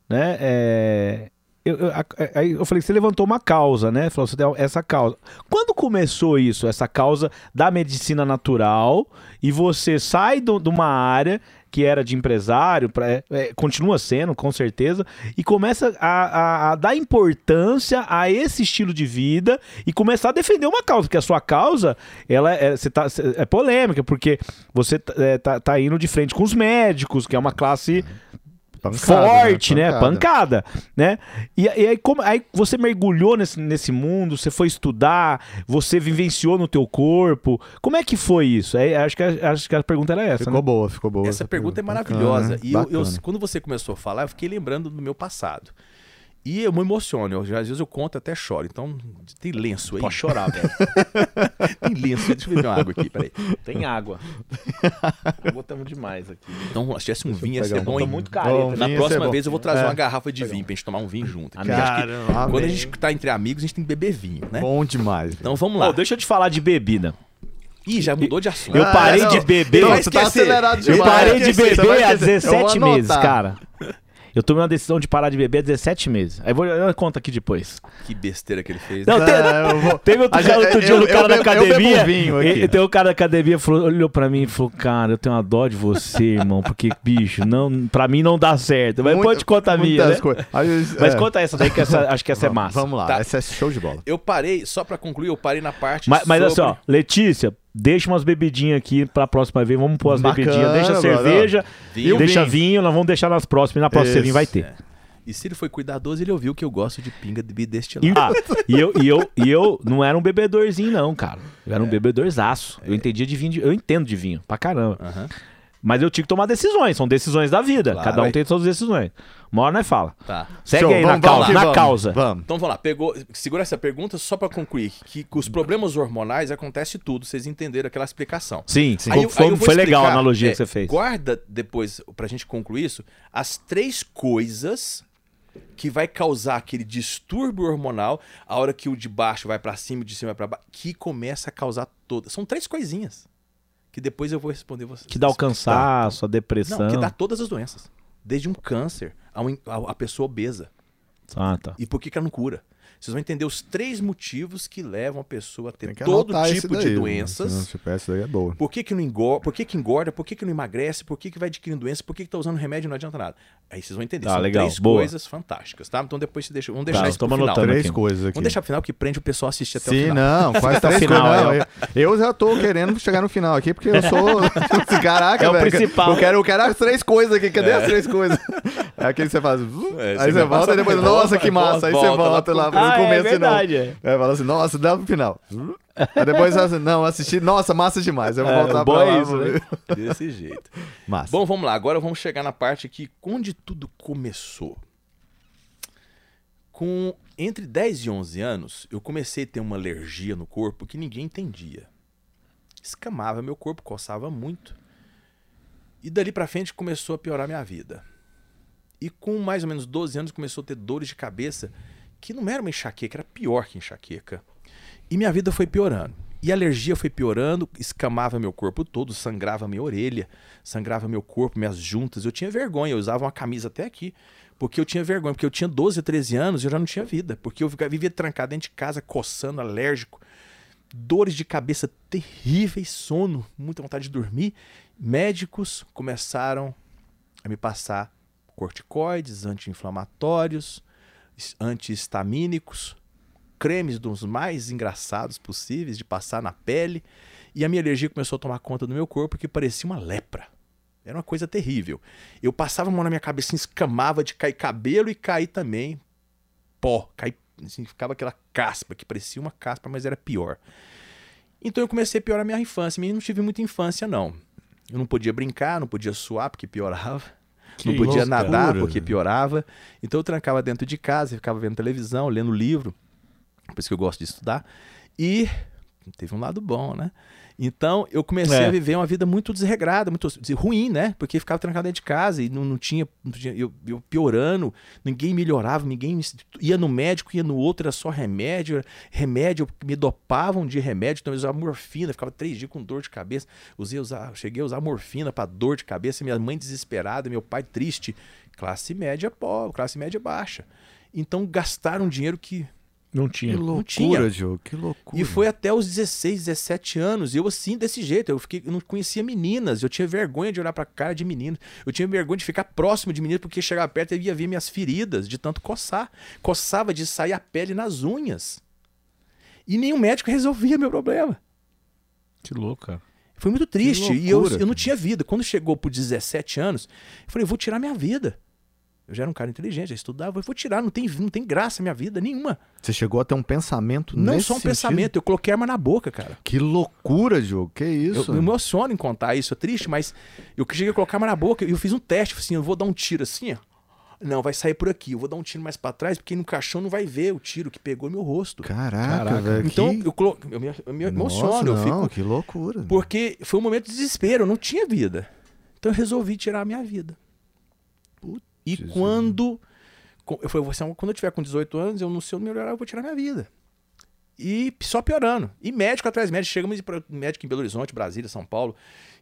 né? É, eu, eu- a- aí eu falei você levantou uma causa, né? Falou, você tem essa causa. Quando começou isso, essa causa da medicina natural, e você sai do- de uma área que era de empresário, pra, é, é, continua sendo, com certeza, e começa a, a- a dar importância a esse estilo de vida e começar a defender uma causa, porque a sua causa, ela é, tá, é polêmica, porque você é, tá- tá indo de frente com os médicos, que é uma classe Pancada, forte, né? Pancada. Pancada, né? E, e aí, como, aí você mergulhou nesse, nesse mundo, você foi estudar, você vivenciou no teu corpo. Como é que foi isso? É, acho, que, a- acho que a pergunta era essa, Ficou né? boa, ficou boa. Essa pergunta é Bacana, maravilhosa. e eu, eu- bacana. quando você começou a falar, eu fiquei lembrando do meu passado. E eu me emociono. Eu, às vezes eu conto até choro. Então, tem lenço aí. Pode chorar, velho. Tem lenço aí. Deixa eu beber uma água aqui, peraí. Tem água. Botamos demais aqui. Então, se tivesse um Deixa eu vinho, ia ser um bom, Tô hein? muito careta. Bom, né? Na próxima vez eu vou trazer É. uma garrafa de vinho pra gente tomar um vinho junto. aqui. Amigo. Acho que Caramba, quando a gente tá entre amigos, a gente tem que beber vinho, né? Bom demais. Então vamos lá. Ô, deixa eu te falar de bebida. Ih, já mudou de assunto. Eu Ah, parei não. de beber. Não, você tá acelerado Eu demais. parei de beber há esquecer. Eu vou 17 anotar. meses, cara. Eu tomei uma decisão de parar de beber há 17 meses. Aí vou, eu conto aqui depois. Que besteira que ele fez. Não, tem- É, eu vou- Teve outro, gente- outro dia eu- o cara eu da eu academia. vinho aqui. e- Tem um cara da academia falou, olhou pra mim e falou: Cara, eu tenho uma dó de você, irmão, porque, bicho, não, pra mim não dá certo. Mas pode contar a minha, né? vezes, Mas é. conta essa daí, que essa, acho que essa é massa. Vamos lá, Tá. essa é show de bola. Eu parei, só pra concluir, eu parei na parte Mas, mas sobre... assim, ó, Letícia, deixa umas bebidinhas aqui pra próxima vez. Vamos pôr as Bacana, bebidinhas. Deixa mano. cerveja, Vinho. deixa vinho. vinho. nós vamos deixar nas próximas. Na próxima você Isso. vir vai ter. É. E se ele foi cuidadoso, ele ouviu que eu gosto de pinga de destilado. ah, e, eu, e, eu, e eu não era um bebedorzinho, não, cara. Eu era um bebedorzaço. Eu entendia de vinho. de- eu entendo de vinho, pra caramba. Aham. Mas eu tinha que tomar decisões, são decisões da vida. Claro, Cada um aí. tem suas decisões. Uma hora nós fala. Tá. Segue Show, aí vamos- na vamos causa. na vamos. causa. Vamos. Então vamos lá, pegou, segura essa pergunta só pra concluir que com os problemas hormonais acontece tudo, vocês entenderam aquela explicação. Sim, Sim. Foi, eu- foi- vou foi legal a explicar, analogia é, que você fez. Guarda depois, pra gente concluir isso, as três coisas que vai causar aquele distúrbio hormonal, a hora que o de baixo vai pra cima, o de cima vai pra baixo, que começa a causar todas. São três coisinhas que depois eu vou responder vocês. Que dá o cansaço, a depressão. Não, que dá todas as doenças. Desde um câncer a, um- a- a pessoa obesa. Ah, tá. E por que, que ela não cura? Vocês vão entender os três motivos que levam a pessoa a ter todo tipo esse de daí, doenças. tipo, essa daí é boa. Por que, que não engorda? Por que, que engorda? Por que, que não emagrece? Por que, que vai adquirindo doença? Por que, que tá usando remédio e não adianta nada? Aí vocês vão entender. Tá, São legal, três boa. coisas fantásticas, tá? Então depois você deixa, vamos deixar Tá, isso pro final. Três aqui. coisas aqui. Vamos deixar pro final que prende o pessoal assistir até o Sim, final. não, faz três final, coisas. Não, é. eu, eu já tô querendo chegar no final aqui, porque eu sou. Caraca, É o velho. principal. Eu quero, eu quero as três coisas aqui. Cadê as três coisas? É aquele que você faz. É, aí você volta e depois, nossa, que massa. Aí você volta lá lá pro Ah, é começo novo. verdade, é. Aí fala assim, nossa, dá pro final. Aí depois assim, não, assisti, nossa, massa demais. Eu vou É, voltar bom pra é lá. isso, né? Desse jeito. Massa. Bom, vamos lá. Agora vamos chegar na parte que onde tudo começou. Com entre 10 e 11 anos, eu comecei a ter uma alergia no corpo que ninguém entendia. Escamava meu corpo, coçava muito. E dali pra frente começou a piorar minha vida. E com mais ou menos 12 anos começou a ter dores de cabeça que não era uma enxaqueca, era pior que enxaqueca. E minha vida foi piorando. E a alergia foi piorando, escamava meu corpo todo, sangrava minha orelha, sangrava meu corpo, minhas juntas. Eu tinha vergonha, eu usava uma camisa até aqui, porque eu tinha vergonha, porque eu tinha 12, 13 anos e eu já não tinha vida, porque eu vivia trancado dentro de casa, coçando, alérgico, dores de cabeça terríveis, sono, muita vontade de dormir. Médicos começaram a me passar corticoides, anti-inflamatórios, antihistamínicos, cremes dos mais engraçados possíveis de passar na pele. E a minha alergia começou a tomar conta do meu corpo que parecia uma lepra. Era uma coisa terrível. Eu passava a mão na minha cabeça, escamava de cair cabelo e cair também pó. Cair, assim, ficava aquela caspa, que parecia uma caspa, mas era pior. Então eu comecei a piorar a minha infância. Eu não tive muita infância, não. Eu não podia brincar, não podia suar porque piorava. Que não podia loucura. nadar porque piorava. Então eu trancava dentro de casa, ficava vendo televisão, lendo livro. Por isso que eu gosto de estudar. E teve um lado bom, né? Então eu comecei É. a viver uma vida muito desregrada, muito ruim, né? Porque ficava trancado dentro de casa e não, não tinha. não tinha- eu, eu piorando, ninguém melhorava, ninguém ia no médico, ia no outro, era só remédio. Remédio, me dopavam de remédio, então eu usava morfina, ficava três dias com dor de cabeça. Usei, usar, cheguei a usar morfina para dor de cabeça, minha mãe desesperada, meu pai triste. Classe média pobre, classe média baixa. Então gastaram dinheiro que Não Que tinha. Não tinha. loucura, Diogo. Que loucura. e foi até os 16, 17 anos. E eu assim, desse jeito. Eu, fiquei, eu não conhecia meninas. Eu tinha vergonha de olhar pra cara de menino. Eu tinha vergonha de ficar próximo de menino, porque chegava perto e ia ver minhas feridas de tanto coçar. Coçava de sair a pele nas unhas. E nenhum médico resolvia meu problema. Que louco, cara. Foi muito triste. e eu, loucura, eu não tinha vida. Quando chegou por 17 anos, eu falei, vou tirar minha vida. Eu já era um cara inteligente, já estudava. Eu vou tirar, não tem, não tem graça minha vida nenhuma. Você chegou a ter um pensamento Não nesse só um sentido? pensamento, eu coloquei arma na boca, cara. Que loucura, Diogo. Que Eu, isso? eu me emociono em contar isso, é triste, mas eu cheguei a colocar arma na boca e eu fiz um teste, assim, eu vou dar um tiro assim, ó. Não, vai sair por aqui. Eu vou dar um tiro mais pra trás, porque no caixão não vai ver o tiro que pegou meu rosto. Caraca, Caraca. velho. Então, que... eu, colo... eu me, eu me Nossa, emociono, eu não, fico. que loucura. Porque foi um momento de desespero, eu não tinha vida. Então eu resolvi tirar a minha vida. E Jesus. quando. Eu falei, "Você- quando eu tiver com 18 anos, eu não sei melhorar, eu vou tirar minha vida. E só piorando. E médico atrás de médico. Chegamos para médico em Belo Horizonte, Brasília, São Paulo.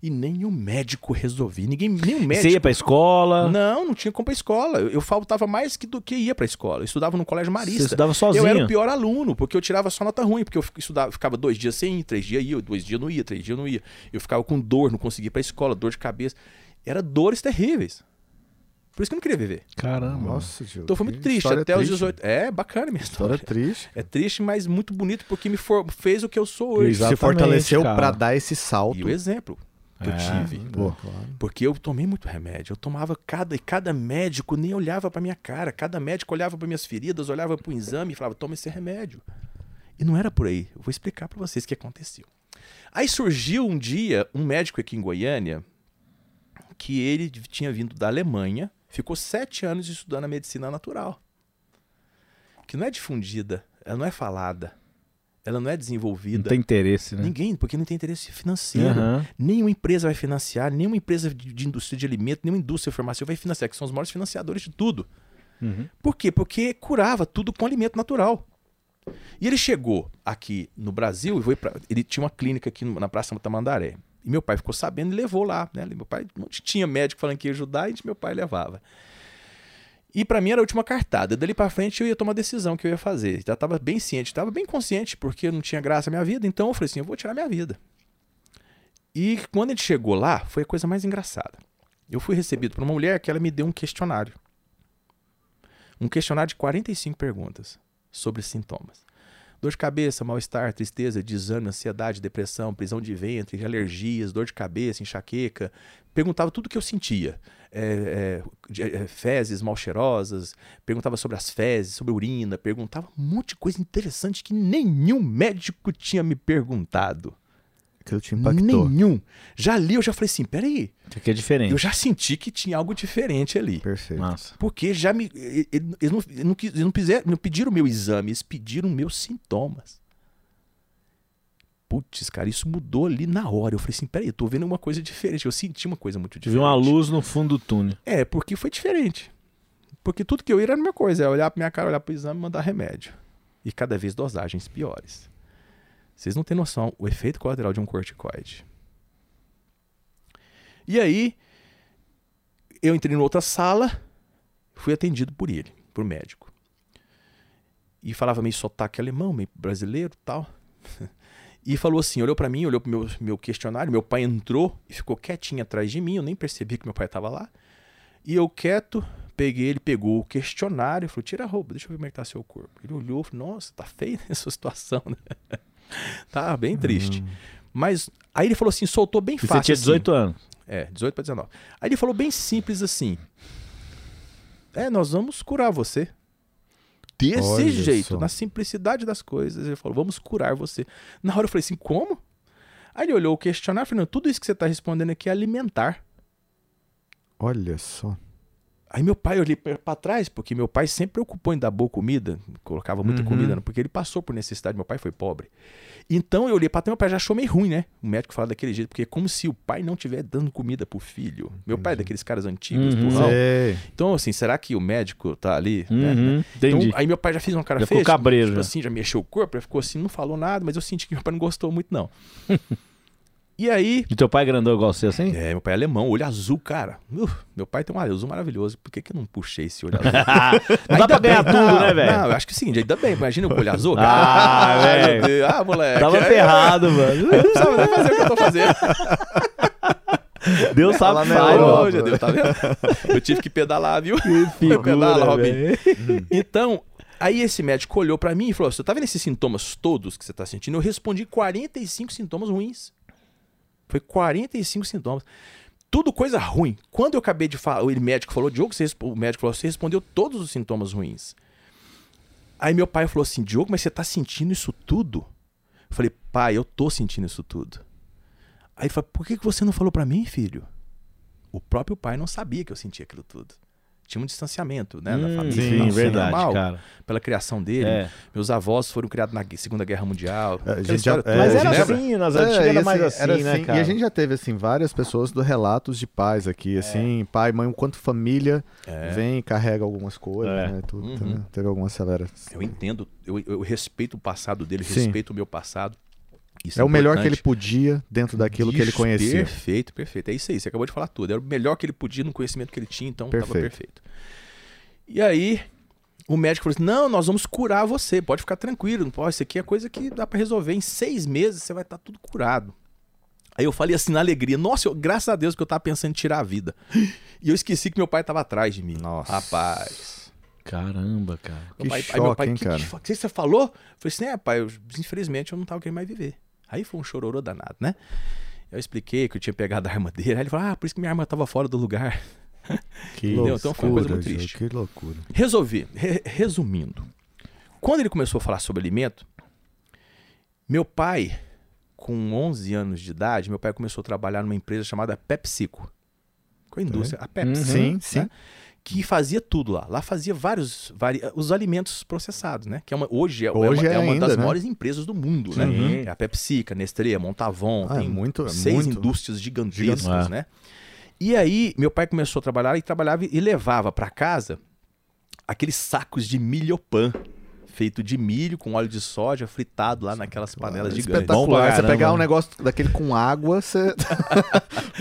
E o médico resolvia. Ninguém, o médico. Você ia pra escola? Não, não tinha como pra escola. Eu, eu faltava mais que do que ia pra escola. Eu estudava no colégio marista. Você estudava sozinho? Eu era o pior aluno, porque eu tirava só nota ruim, porque eu estudava, ficava dois dias sem ir, três dias ia, dois dias não ia, três dias não ia. Eu ficava com dor, não conseguia ir pra escola, dor de cabeça. Era dores terríveis. Por isso que eu não queria viver. Caramba. Nossa, Diogo. Então foi muito triste, até os triste. 18. É bacana minha História história. triste. É triste, mas muito bonito, porque me for- fez o que eu sou hoje. Exato. Se fortaleceu pra dar esse salto. E o exemplo que eu É. tive. Pô, Porque eu tomei muito remédio. Eu tomava cada e cada médico nem olhava pra minha cara. Cada médico olhava pra minhas feridas, olhava pro exame e falava: "Toma esse remédio". E não era por aí. Eu vou explicar pra vocês o que aconteceu. Aí surgiu um dia um médico aqui em Goiânia que ele tinha vindo da Alemanha, ficou sete anos estudando a medicina natural. Que não é difundida, ela não é falada, ela não é Não desenvolvida. tem interesse, né? Ninguém, porque não tem interesse financeiro. Aham. Nenhuma empresa vai financiar, nenhuma empresa de, de indústria de alimento, nenhuma indústria farmacêutica vai financiar, que são os maiores financiadores de tudo. Uhum. Por quê? Porque curava tudo com alimento natural. E ele chegou aqui no Brasil e foi pra, ele tinha uma clínica aqui na Praça Tamandaré. E meu pai ficou sabendo e levou lá, né? Meu pai não tinha médico falando que ia ajudar, e meu pai levava. E pra mim era a última cartada. Dali pra frente eu ia tomar a decisão que eu ia fazer. Já tava bem ciente, tava bem consciente porque não tinha graça a minha vida, então eu falei assim, eu vou tirar minha vida. E quando ele chegou lá, foi a coisa mais engraçada. Eu fui recebido por uma mulher que ela me deu um questionário. Um questionário de 45 perguntas sobre sintomas. Dor de cabeça, mal-estar, tristeza, desânimo, ansiedade, depressão, prisão de ventre, alergias, dor de cabeça, enxaqueca. Perguntava tudo o que eu sentia. É, é, é, fezes mal cheirosas, perguntava sobre as fezes, sobre urina, perguntava um monte de coisa interessante que nenhum médico tinha me perguntado. Aquilo te impactou. Nenhum. Já li, eu já falei assim, peraí, Isso aqui é diferente. eu já senti que tinha algo diferente ali. Perfeito. Massa. Porque já me. Eles não, eles não, quis- eles não, piser- não pediram meu exame, eles pediram meus sintomas. Putz, cara, isso mudou ali na hora. Eu falei assim: peraí, eu tô vendo uma coisa diferente. Eu senti uma coisa muito diferente. viu uma luz no fundo do túnel. É, porque foi diferente. Porque tudo que eu ia era a mesma coisa: é olhar pra minha cara, olhar pro exame e mandar remédio. E cada vez dosagens piores. Vocês não têm noção o efeito colateral de um corticoide. E aí, eu entrei em outra sala, fui atendido por ele, por médico. E falava meio sotaque alemão, meio brasileiro tal. E falou assim, olhou pra mim, olhou pro meu, meu questionário, meu pai entrou e ficou quietinho atrás de mim, eu nem percebi que meu pai tava lá. E eu quieto, peguei, ele pegou o questionário e falou, tira a roupa, deixa eu ver como é que tá seu corpo. Ele olhou falou, nossa, tá feia essa situação, né? tá bem triste. Mas aí ele falou assim, soltou bem E fácil. você tinha assim. 18 anos. É, 18 para 19. Aí ele falou bem simples assim: É, nós vamos curar você. Desse Olha jeito, só. na simplicidade das coisas. Ele falou: Vamos curar você. Na hora eu falei assim: Como? Aí ele olhou o questionário e falou: "Não, Tudo isso que você está respondendo aqui é alimentar. Olha só. Aí meu pai, eu olhei pra pra trás, porque meu pai sempre preocupou em dar boa comida, colocava muita Uhum. comida, né, porque ele passou por necessidade, meu pai foi pobre. Então eu olhei pra trás, meu pai já achou meio ruim, né? O médico fala daquele jeito, porque é como se o pai não estiver dando comida pro filho. Meu pai é daqueles caras antigos, Uhum. Sei. Então, assim, será que o médico tá ali? né? Uhum, entendi. Então, aí meu pai já fez uma cara Já feia. ficou cabreiro, Tipo já. assim, já mexeu o corpo, já ficou assim, não falou nada, mas eu senti que meu pai não gostou muito, não. e aí, E teu pai é grandão igual você assim? é, meu pai é alemão, olho azul, cara. Uf, meu pai tem um olho azul maravilhoso. Por que, que eu não puxei esse olho azul? Não dá pra ganhar tudo, não, né, velho? Não, eu acho que é o seguinte, ainda bem, imagina o olho azul. Ah, velho. Ah, moleque. Tava Aí- ferrado, mano. não precisava nem fazer o que eu tô fazendo. Deus sabe que faz, meu Deus, tá vendo? Eu tive que pedalar, viu? Figura, Pedala, Robin. Então, aí esse médico olhou pra mim e falou: Você tá vendo esses sintomas todos que você tá sentindo? Eu respondi 45 sintomas ruins. Foi 45 sintomas. Tudo coisa ruim. Quando eu acabei de falar, o médico falou, Diogo, você, o médico falou, você respondeu todos os sintomas ruins. Aí meu pai falou assim, Diogo, mas você tá sentindo isso tudo? Eu falei, pai, eu tô sentindo isso tudo. Aí ele falou, por que que você não falou pra mim, filho? O próprio pai não sabia que eu sentia aquilo tudo. Tinha um distanciamento, né, da Hum, família. sim, Não, verdade, normal, cara. Pela criação dele. É. Meus avós foram criados na Segunda Guerra Mundial. É, gente já- toda, é, Mas era lembra? assim, nas É, antigas e era mais assim, assim, era né, cara? E a gente já teve, assim, várias pessoas do relatos de pais aqui, assim, pai, mãe, o quanto família É. vem e carrega algumas coisas, É. né? Tudo, Uhum. né? Teve alguma aceleração. Eu entendo, eu, eu respeito o passado dele, Sim. respeito o meu passado. Isso É o melhor que ele podia dentro daquilo que ele Isso, conhecia. Perfeito, perfeito. É isso aí, você acabou de falar tudo. Era o melhor que ele podia no conhecimento que ele tinha, então estava Perfeito. perfeito. E aí, o médico falou assim: não, nós vamos curar você, pode ficar tranquilo. Não pode, isso aqui é coisa que dá pra resolver. Em seis meses você vai estar tudo curado. Aí eu falei assim na alegria: nossa, eu- graças a Deus que eu tava pensando em tirar a vida. E eu esqueci que meu pai tava atrás de mim. Nossa. Rapaz. Caramba, cara. Que pai- aí choque, meu pai, hein, que, cara? que, que você falou? Eu falei assim, é, pai, eu, infelizmente eu não tava querendo mais viver. Aí foi um chororô danado, né? Eu expliquei que eu tinha pegado a arma dele. Aí ele falou, ah, por isso que minha arma tava fora do lugar. Que Entendeu? Então foi uma coisa muito loucura, triste. Que loucura. Resolvi. Re- resumindo. Quando ele começou a falar sobre alimento, meu pai, com 11 anos de idade, meu pai começou a trabalhar numa empresa chamada PepsiCo. com a indústria, a Pepsi. Sim, né? Uhum. sim. Que fazia tudo lá. Lá fazia vários, vari... os alimentos processados, né? Que é uma, hoje é, Hoje é uma, é é uma ainda, das né? maiores empresas do mundo, né? Sim. É a PepsiCo, a Nestlé, a Montavon, Ah, é tem muito- é seis muito indústrias gigantescas, gigante. né? E aí, meu pai começou a trabalhar e trabalhava e levava para casa aqueles sacos de milho pan, feito de milho com óleo de soja fritado lá naquelas panelas gigantes. Bom pra Espetacular. Você pegar um negócio daquele com água, você.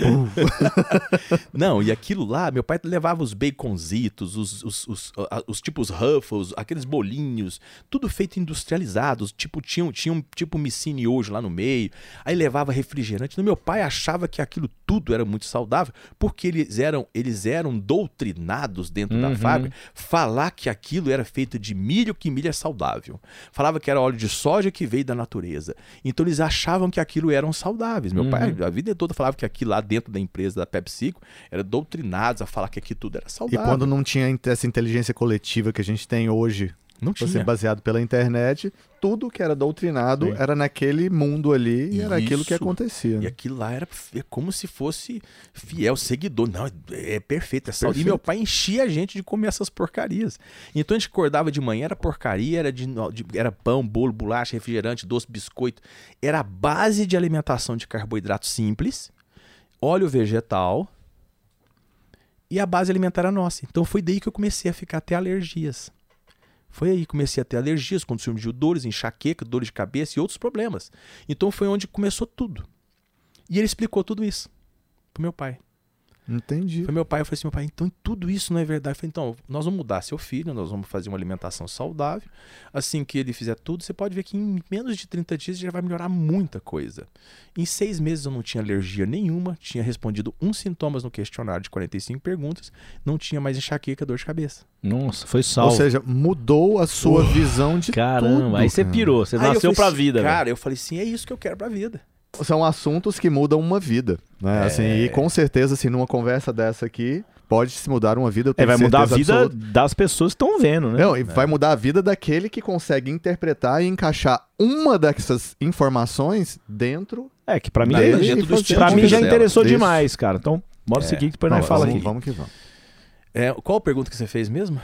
Não, e aquilo lá, meu pai levava os baconzitos, os, os, os, os tipos Ruffles, aqueles bolinhos, tudo feito industrializados, tipo, tinha, um- tinha um tipo micine hoje lá no meio, aí levava refrigerante. No meu pai achava que aquilo tudo era muito saudável, porque eles eram, eles eram doutrinados dentro da Uhum. fábrica, falar que aquilo era feito de milho, que milho é saudável. Falava que era óleo de soja que veio da natureza. Então eles achavam que aquilo eram saudáveis. Meu pai, a vida toda, falava que aquilo lá dentro da empresa da PepsiCo era doutrinados a falar que aquilo tudo era E saudável. quando não tinha essa inteligência coletiva que a gente tem hoje, não você tinha. baseado pela internet, tudo que era doutrinado era naquele mundo ali e era aquilo que acontecia. E aquilo lá era é como se fosse fiel seguidor. Não, é, é perfeito, é saudável. E Perfeito. meu pai enchia a gente de comer essas porcarias. Então a gente acordava de manhã, era porcaria, era, de, de- era pão, bolo, bolacha, refrigerante, doce, biscoito. Era a base de alimentação de carboidrato simples, óleo vegetal e a base alimentar era nossa. Então foi daí que eu comecei a ficar até alergias. Foi aí que comecei a ter alergias, consumos de dores, enxaqueca, dores de cabeça e outros problemas. Então foi onde começou tudo. E ele explicou tudo isso pro meu pai. Entendi. Foi meu pai, eu falei assim, meu pai, então tudo isso não é verdade. Eu falei, então, nós vamos mudar seu filho, nós vamos fazer uma alimentação saudável. Assim que ele fizer tudo, você pode ver que em menos de 30 dias já vai melhorar muita coisa. Em seis meses eu não tinha alergia nenhuma, tinha respondido um sintomas no questionário de 45 perguntas, não tinha mais enxaqueca, dor de cabeça. Nossa, foi Ou salvo. seja, mudou a sua visão de Caramba, tudo. aí você pirou, você Aí eu nasceu falei pra assim, vida, velho. Cara, eu falei assim, é isso que eu quero pra vida. São assuntos que mudam uma vida, né? É. Assim, e com certeza, assim, numa conversa dessa aqui, pode se mudar uma vida. eu É, vai mudar a vida absoluta. das pessoas que estão vendo, né? Não, e vai mudar a vida daquele que consegue interpretar e encaixar uma dessas informações dentro. É, que pra mim, dentro do fazer- estilo pra de mim já dela. interessou Isso. demais, cara. Então, bora É. seguir que depois Não, nós fala vamos, aqui. vamos que vamos. É, qual a pergunta que você fez mesmo?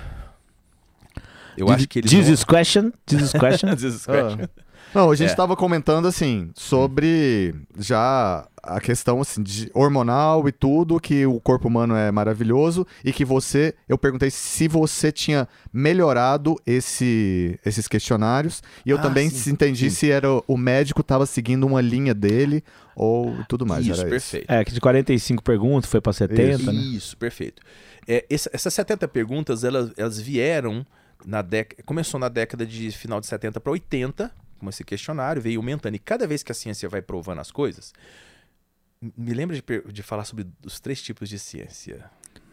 Eu acho que eles This vão- is question, this is question. Is question. Ah. Não, a gente É. estava comentando assim sobre já a questão assim de hormonal e tudo que o corpo humano é maravilhoso e que você, eu perguntei se você tinha melhorado esse, esses questionários e eu Ah, também sim, se entendi sim. se era o médico estava seguindo uma linha dele ou tudo mais. isso, era perfeito. É, que de 45 perguntas foi pra 70, né? Isso, perfeito. É, essa- essas 70 perguntas, elas, elas vieram na década. Começou na década de final de 70 para 80, como esse questionário, veio aumentando. E cada vez que a ciência vai provando as coisas. Me lembra de, de falar sobre os três tipos de ciência.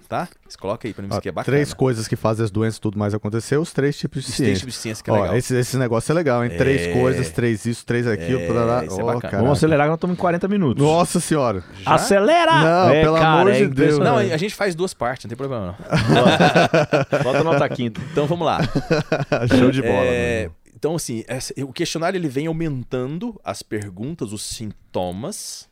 Tá? Você coloca aí pra mim, isso Ah, aqui é bacana. três coisas que fazem as doenças e tudo mais acontecer, os três tipos de Os três ciência. tipos de ciência que é Ó, legal. esse, esse negócio é legal, hein? É. Três coisas, três isso, três aquilo. É, blá, isso é. Vamos acelerar que nós estamos em 40 minutos. Nossa senhora. Já? Acelera! Não, É, pelo cara, amor é de Deus. Não, a gente faz duas partes, não tem problema não. Bota nota quinta. Então vamos lá. Show de bola. Então, assim, essa- o questionário ele vem aumentando as perguntas, os sintomas,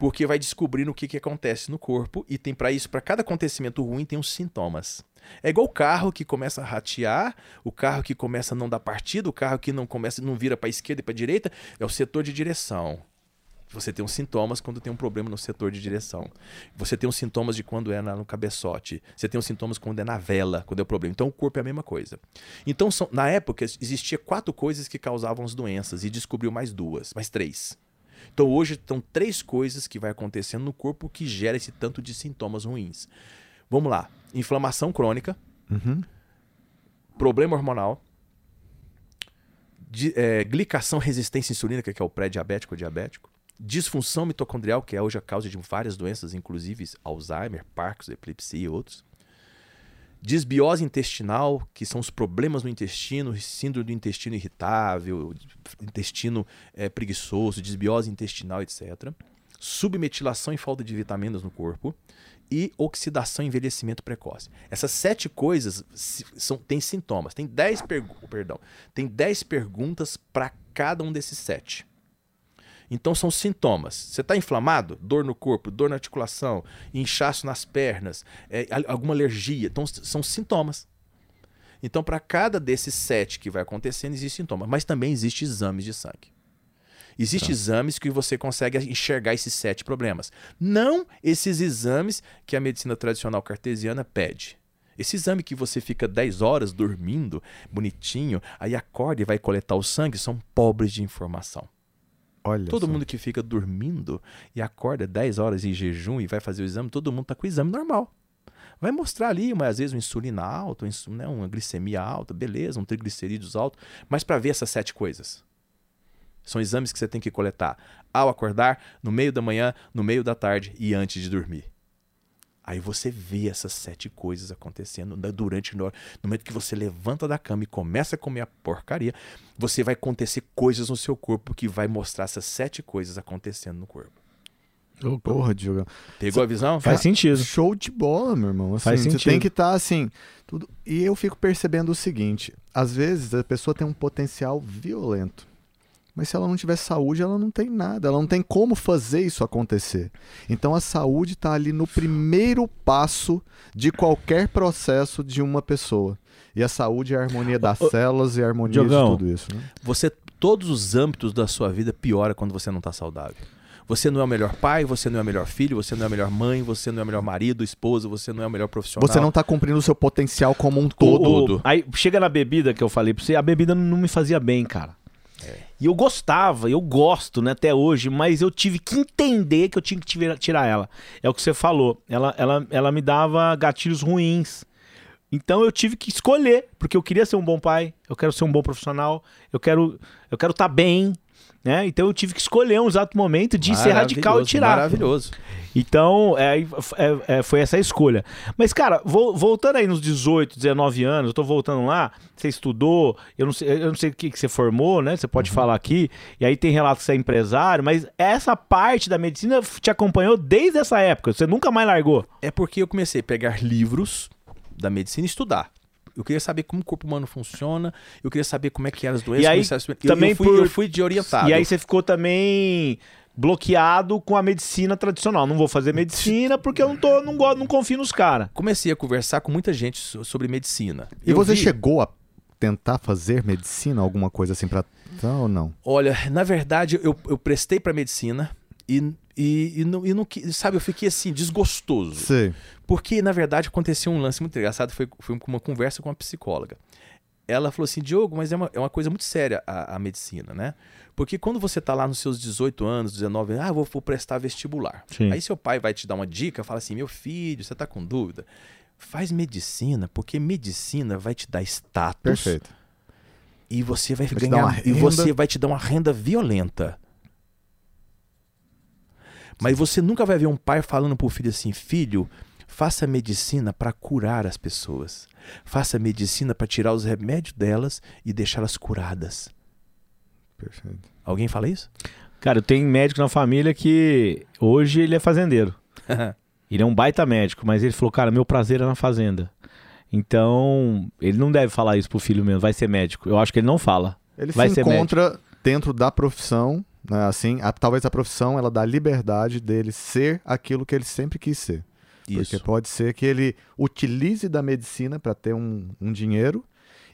porque vai descobrindo o que, que acontece no corpo e tem para isso, para cada acontecimento ruim, tem os sintomas. É igual o carro que começa a ratear, o carro que começa a não dar partida, o carro que não começa, não vira para esquerda e para direita, é o setor de direção. Você tem os sintomas quando tem um problema no setor de direção. Você tem os sintomas de quando é na- no cabeçote. Você tem os sintomas quando é na vela, quando é o problema. Então o corpo é a mesma coisa. Então, são- na época, existia quatro coisas que causavam as doenças e descobriu mais duas, mais três. Então hoje estão três coisas que vai acontecendo no corpo que gera esse tanto de sintomas ruins. Vamos lá. Inflamação crônica, Uhum. problema hormonal, di- é, glicação resistência insulínica, que é o pré-diabético ou diabético, disfunção mitocondrial, que é hoje a causa de várias doenças, inclusive Alzheimer, Parkinson, epilepsia e outros. Disbiose intestinal, que são os problemas no intestino, síndrome do intestino irritável, intestino eh, preguiçoso, desbiose intestinal, etc. Submetilação e falta de vitaminas no corpo. E oxidação e envelhecimento precoce. Essas sete coisas são, têm sintomas. Tem dez, perdão, tem dez perguntas para cada um desses sete. Então são sintomas. Você está inflamado? Dor no corpo, dor na articulação, inchaço nas pernas, é, alguma alergia. Então são sintomas. Então, para cada desses sete que vai acontecendo, existe sintoma. Mas também existe exames de sangue. Existem tá. exames que você consegue enxergar esses sete problemas. Não esses exames que a medicina tradicional cartesiana pede. Esse exame que você fica 10 horas dormindo, bonitinho, aí acorda e vai coletar o sangue, são pobres de informação. Olha todo só. mundo que fica dormindo e acorda 10 horas em jejum e vai fazer o exame, todo mundo está com o exame normal. Vai mostrar ali, mas às vezes, uma insulina alta, né, uma glicemia alta, beleza, um triglicerídeos alto, mas para ver essas sete coisas. São exames que você tem que coletar ao acordar, no meio da manhã, no meio da tarde e antes de dormir. Aí você vê essas sete coisas acontecendo durante no momento que você levanta da cama e começa a comer a porcaria, você vai acontecer coisas no seu corpo que vai mostrar essas sete coisas acontecendo no corpo. Oh, porra, Diogo. Pegou a visão? Faz sentido. Show de bola, meu irmão. Assim, Faz sentido. Você tem que estar tá, assim. Tudo... E eu fico percebendo o seguinte: às vezes a pessoa tem um potencial violento. Mas se ela não tiver saúde, ela não tem nada, ela não tem como fazer isso acontecer. Então a saúde está ali no primeiro passo de qualquer processo de uma pessoa. E a saúde é a harmonia das células e a harmonia Diogão, de tudo isso. Né? Você, todos os âmbitos da sua vida piora quando você não está saudável. Você não é o melhor pai, você não é o melhor filho, você não é a melhor mãe, você não é o melhor marido, esposa, você não é o melhor profissional. Você não está cumprindo o seu potencial como um todo. O, o, aí chega na bebida que eu falei pra você, a bebida não me fazia bem, cara. E eu gostava, eu gosto, né, até hoje, mas eu tive que entender que eu tinha que tirar ela. É o que você falou. Ela, ela, ela me dava gatilhos ruins. Então eu tive que escolher, porque eu queria ser um bom pai, eu quero ser um bom profissional, eu quero eu quero estar tá bem, né? Então eu tive que escolher um exato momento de ser radical e tirar. Maravilhoso. Então, é, é, é, foi essa a escolha. Mas, cara, vo, voltando aí nos 18, 19 anos, eu tô voltando lá, você estudou, eu não sei, eu não sei o que, que você formou, né? Você pode uhum. falar aqui, e aí tem relato que você é empresário, mas essa parte da medicina te acompanhou desde essa época, você nunca mais largou. É porque eu comecei a pegar livros da medicina e estudar. Eu queria saber como o corpo humano funciona, eu queria saber como é que eram as doenças. E aí, também eu, fui, por... eu fui de orientado. E aí você ficou também bloqueado com a medicina tradicional. Não vou fazer medicina porque eu não, tô, não, gosto, não confio nos caras. Comecei a conversar com muita gente sobre medicina. E eu você vi... chegou a tentar fazer medicina, alguma coisa assim para ou não? Olha, na verdade eu, eu prestei para medicina e e, e, não, e não, sabe, eu fiquei assim, desgostoso. Sim. Porque, na verdade, aconteceu um lance muito engraçado, foi, foi uma conversa com uma psicóloga. Ela falou assim, Diogo, mas é uma, é uma coisa muito séria a, a medicina, né? Porque quando você está lá nos seus 18 anos, 19 anos, ah, vou, vou prestar vestibular. Sim. Aí seu pai vai te dar uma dica, fala assim, meu filho, você está com dúvida? Faz medicina, porque medicina vai te dar status. Perfeito. E você vai, vai ganhar, e você vai te dar uma renda violenta. Mas você nunca vai ver um pai falando pro filho assim: filho, faça medicina para curar as pessoas. Faça medicina para tirar os remédios delas e deixá-las curadas. Perfeito. Alguém fala isso? Cara, eu tenho médico na família que hoje ele é fazendeiro. ele é um baita médico, mas ele falou: cara, meu prazer é na fazenda. Então, ele não deve falar isso pro filho mesmo, vai ser médico. Eu acho que ele não fala. Ele vai se encontra médico. dentro da profissão né? Assim, a, talvez a profissão ela dá liberdade dele ser aquilo que ele sempre quis ser. Isso. Porque pode ser que ele utilize da medicina para ter um, um dinheiro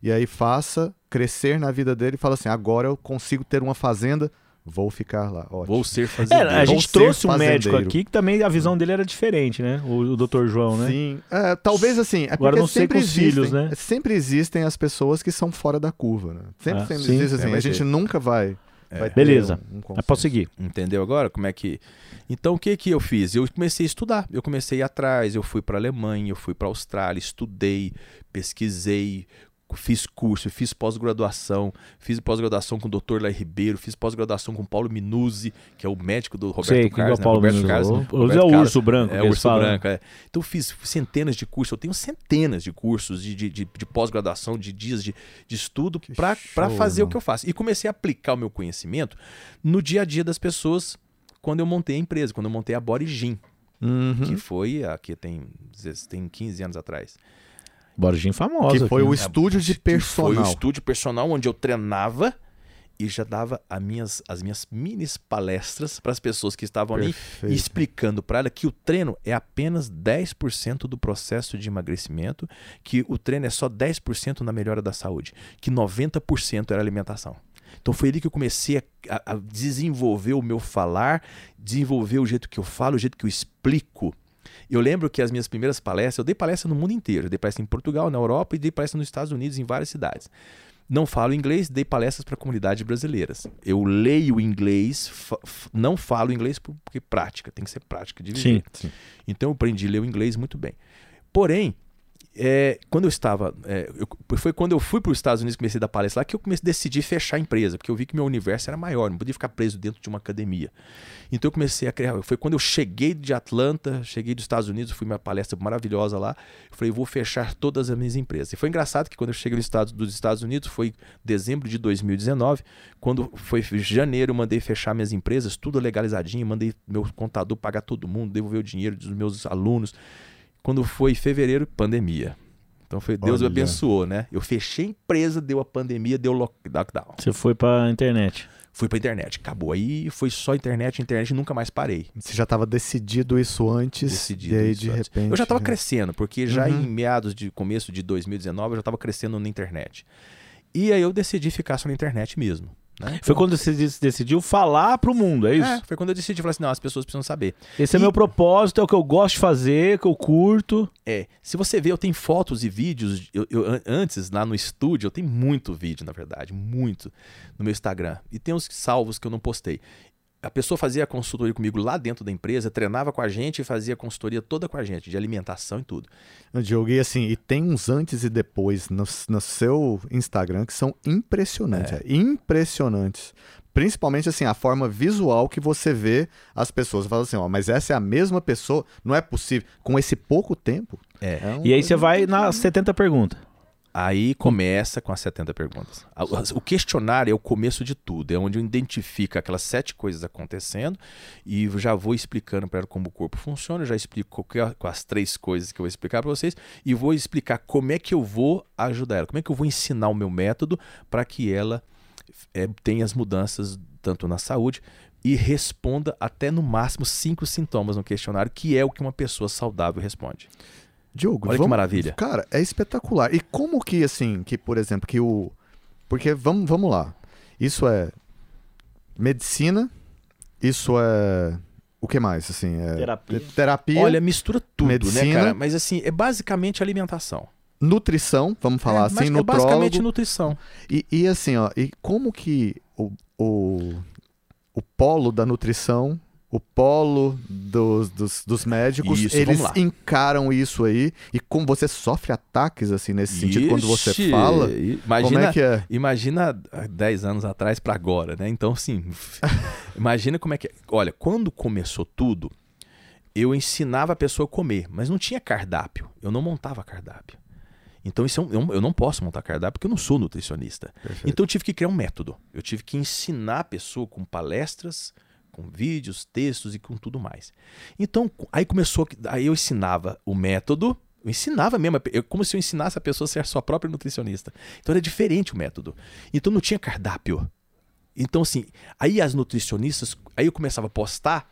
e aí faça crescer na vida dele e fala assim: agora eu consigo ter uma fazenda, vou ficar lá. Ótimo. Vou ser fazendeiro. É, a gente trouxe um médico aqui que também a visão dele era diferente, né? O, o Dr. João, né? Sim. É, talvez assim. É agora não sei com os filhos, né? Sempre existem as pessoas que são fora da curva, né? Sempre, ah, sempre existe assim. É, a gente nunca vai é. Beleza. Um, um Pode seguir. Entendeu agora como é que. Então o que que eu fiz? Eu comecei a estudar. Eu comecei a ir atrás. Eu fui para Alemanha, eu fui para Austrália, estudei, pesquisei, fiz curso, fiz pós-graduação, fiz pós-graduação com o Dr. Lai Ribeiro, fiz pós-graduação com o Paulo Minuzzi, que é o médico do Roberto Sei, Carlos. É o né? Paulo Roberto Minuzzi. Carlos, né? Roberto é o urso branco. É o urso falam. branco, é. Então fiz centenas de cursos, eu tenho centenas de cursos de, de, de, de pós-graduação, de dias de, de estudo para fazer mano. o que eu faço. E comecei a aplicar o meu conhecimento no dia a dia das pessoas quando eu montei a empresa, quando eu montei a Borigin. Uhum. Que foi aqui tem, tem 15 anos atrás. Borginho famosa. Que foi aqui, o né? estúdio de personal. Foi o estúdio personal onde eu treinava e já dava as minhas, as minhas minis palestras para as pessoas que estavam ali, Perfeito. explicando para ela que o treino é apenas 10% do processo de emagrecimento, que o treino é só 10% na melhora da saúde, que 90% era alimentação. Então foi ali que eu comecei a, a- a desenvolver o meu falar, desenvolver o jeito que eu falo, o jeito que eu explico. Eu lembro que as minhas primeiras palestras, eu dei palestra no mundo inteiro. Eu dei palestra em Portugal, na Europa e dei palestra nos Estados Unidos, em várias cidades. Não falo inglês, dei palestras para comunidades brasileiras. Eu leio inglês, fa- não falo inglês por- porque prática, tem que ser prática de viver. Sim. Então eu aprendi a ler o inglês muito bem. Porém, é, quando eu estava. é, eu- foi quando eu fui para os Estados Unidos comecei a dar palestra lá que eu comecei a decidir fechar a empresa, porque eu vi que meu universo era maior, não podia ficar preso dentro de uma academia. Então eu comecei a criar. Foi quando eu cheguei de Atlanta, cheguei dos Estados Unidos, fui uma palestra maravilhosa lá. Eu falei, vou fechar todas as minhas empresas. E foi engraçado que quando eu cheguei dos Estados Unidos, foi dezembro de 2019. Quando foi janeiro, eu mandei fechar minhas empresas, tudo legalizadinho, mandei meu contador pagar todo mundo, devolver o dinheiro dos meus alunos. Quando foi fevereiro, pandemia. Então foi Deus me Olha. abençoou, né? Eu fechei a empresa, deu a pandemia, deu lockdown. Você foi pra internet. Fui pra internet, acabou. Aí foi só internet, internet e nunca mais parei. Você já estava decidido isso antes. Decidido e aí, isso de antes. repente. Eu já estava crescendo, porque já Uhum. em meados de começo de 2019 eu já estava crescendo na internet. E aí eu decidi ficar só na internet mesmo. Né? Foi quando você dec- decidiu falar pro mundo, é isso? É, foi quando eu decidi falar assim, não, as pessoas precisam saber. Esse é E- meu propósito, é o que eu gosto de fazer, que eu curto. É, se você ver, eu tenho fotos e vídeos. Eu, eu- an- antes, lá no estúdio, eu tenho muito vídeo, na verdade, muito no meu Instagram. E tem uns salvos que eu não postei. A pessoa fazia a consultoria comigo lá dentro da empresa, treinava com a gente e fazia a consultoria toda com a gente, de alimentação e tudo. Diogo, e assim, e tem uns antes e depois no, no seu Instagram que são impressionantes. é, impressionantes. Principalmente assim, a forma visual que você vê as pessoas. Você fala assim, ó, mas essa é a mesma pessoa, não é possível. Com esse pouco tempo. É. é um- E aí você vai nas 70 perguntas. Aí começa com as 70 perguntas. O questionário é o começo de tudo, é onde eu identifico aquelas sete coisas acontecendo e já vou explicando para ela como o corpo funciona, já explico com as três coisas que eu vou explicar para vocês e vou explicar como é que eu vou ajudar ela, como é que eu vou ensinar o meu método para que ela é, tenha as mudanças tanto na saúde e responda até no máximo cinco sintomas no questionário, que é o que uma pessoa saudável responde. Diogo, Olha que maravilha. Cara, é espetacular. E como que, assim, que, por exemplo, que o. Porque vamos, vamos lá. Isso é medicina, isso é. O que mais? Assim, é Terapia. terapia, Olha, mistura tudo, né, medicina. cara? Mas assim, é basicamente alimentação. nutrição, vamos falar É, assim, mas é nutrólogo. basicamente nutrição. E, e assim, ó, e como que o, o, o polo da nutrição, o polo dos, dos, dos médicos, Isso, eles encaram isso aí? E como você sofre ataques, assim, nesse sentido, quando você Ixi, fala? i- Como Imagina, é que é? imagina há 10 anos atrás para agora, né? Então, assim, imagina como é que é. Olha, quando começou tudo, eu ensinava a pessoa a comer, mas não tinha cardápio. Eu não montava cardápio. Então, isso é um- eu, eu não posso montar cardápio porque eu não sou nutricionista. Perfeito. Então, eu tive que criar um método. Eu tive que ensinar a pessoa com palestras, com vídeos, textos e com tudo mais. Então, aí começou. Aí eu ensinava o método. Eu ensinava mesmo, é como se eu ensinasse a pessoa a ser a sua própria nutricionista. Então era diferente o método. Então não tinha cardápio. Então, assim, aí as nutricionistas, aí eu começava a postar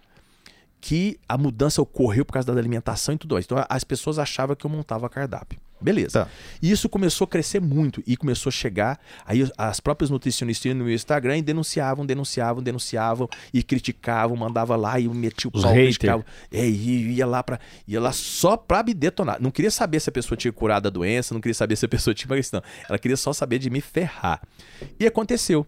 que a mudança ocorreu por causa da alimentação e tudo mais. Então as pessoas achavam que eu montava cardápio. Beleza. Tá. E isso começou a crescer muito e começou a chegar. Aí as próprias nutricionistas iam no meu Instagram e denunciavam, denunciavam, denunciavam e criticavam, mandava lá e metia o pau, criticava. É, e ia lá para ia lá só pra me detonar. Não queria saber se a pessoa tinha curado a doença, não queria saber se a pessoa tinha não. Ela queria só saber de me ferrar. E aconteceu.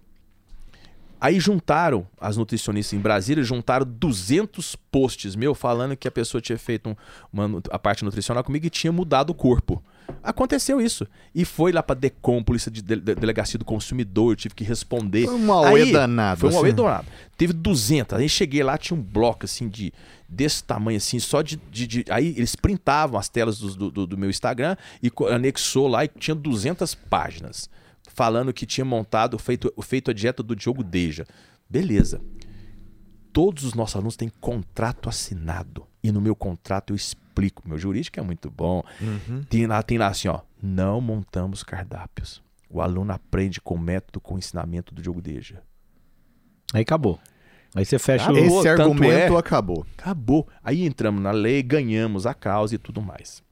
Aí juntaram, as nutricionistas em Brasília, juntaram 200 posts meu falando que a pessoa tinha feito um- uma, a parte nutricional comigo e tinha mudado o corpo. Aconteceu isso. E foi lá pra DECOM, Polícia de, de- Delegacia do Consumidor, eu tive que responder. Foi um auê danado, Foi um auê assim. danado. Teve 200. Aí cheguei lá, tinha um bloco assim de desse tamanho assim, só de, de- de- aí eles printavam as telas do, do- do meu Instagram e anexou lá e tinha 200 páginas falando que tinha montado, feito, feito a dieta do Diogo Deja. Beleza. Todos os nossos alunos têm contrato assinado. E no meu contrato eu explico. Meu jurídico é muito bom. Tem, lá, tem lá assim, ó. Não montamos cardápios. O aluno aprende com o método, com o ensinamento do Diogo Deja. Aí acabou. Aí você fecha Acabou. o. Esse argumento é- acabou. Acabou. Aí entramos na lei, ganhamos a causa e tudo mais.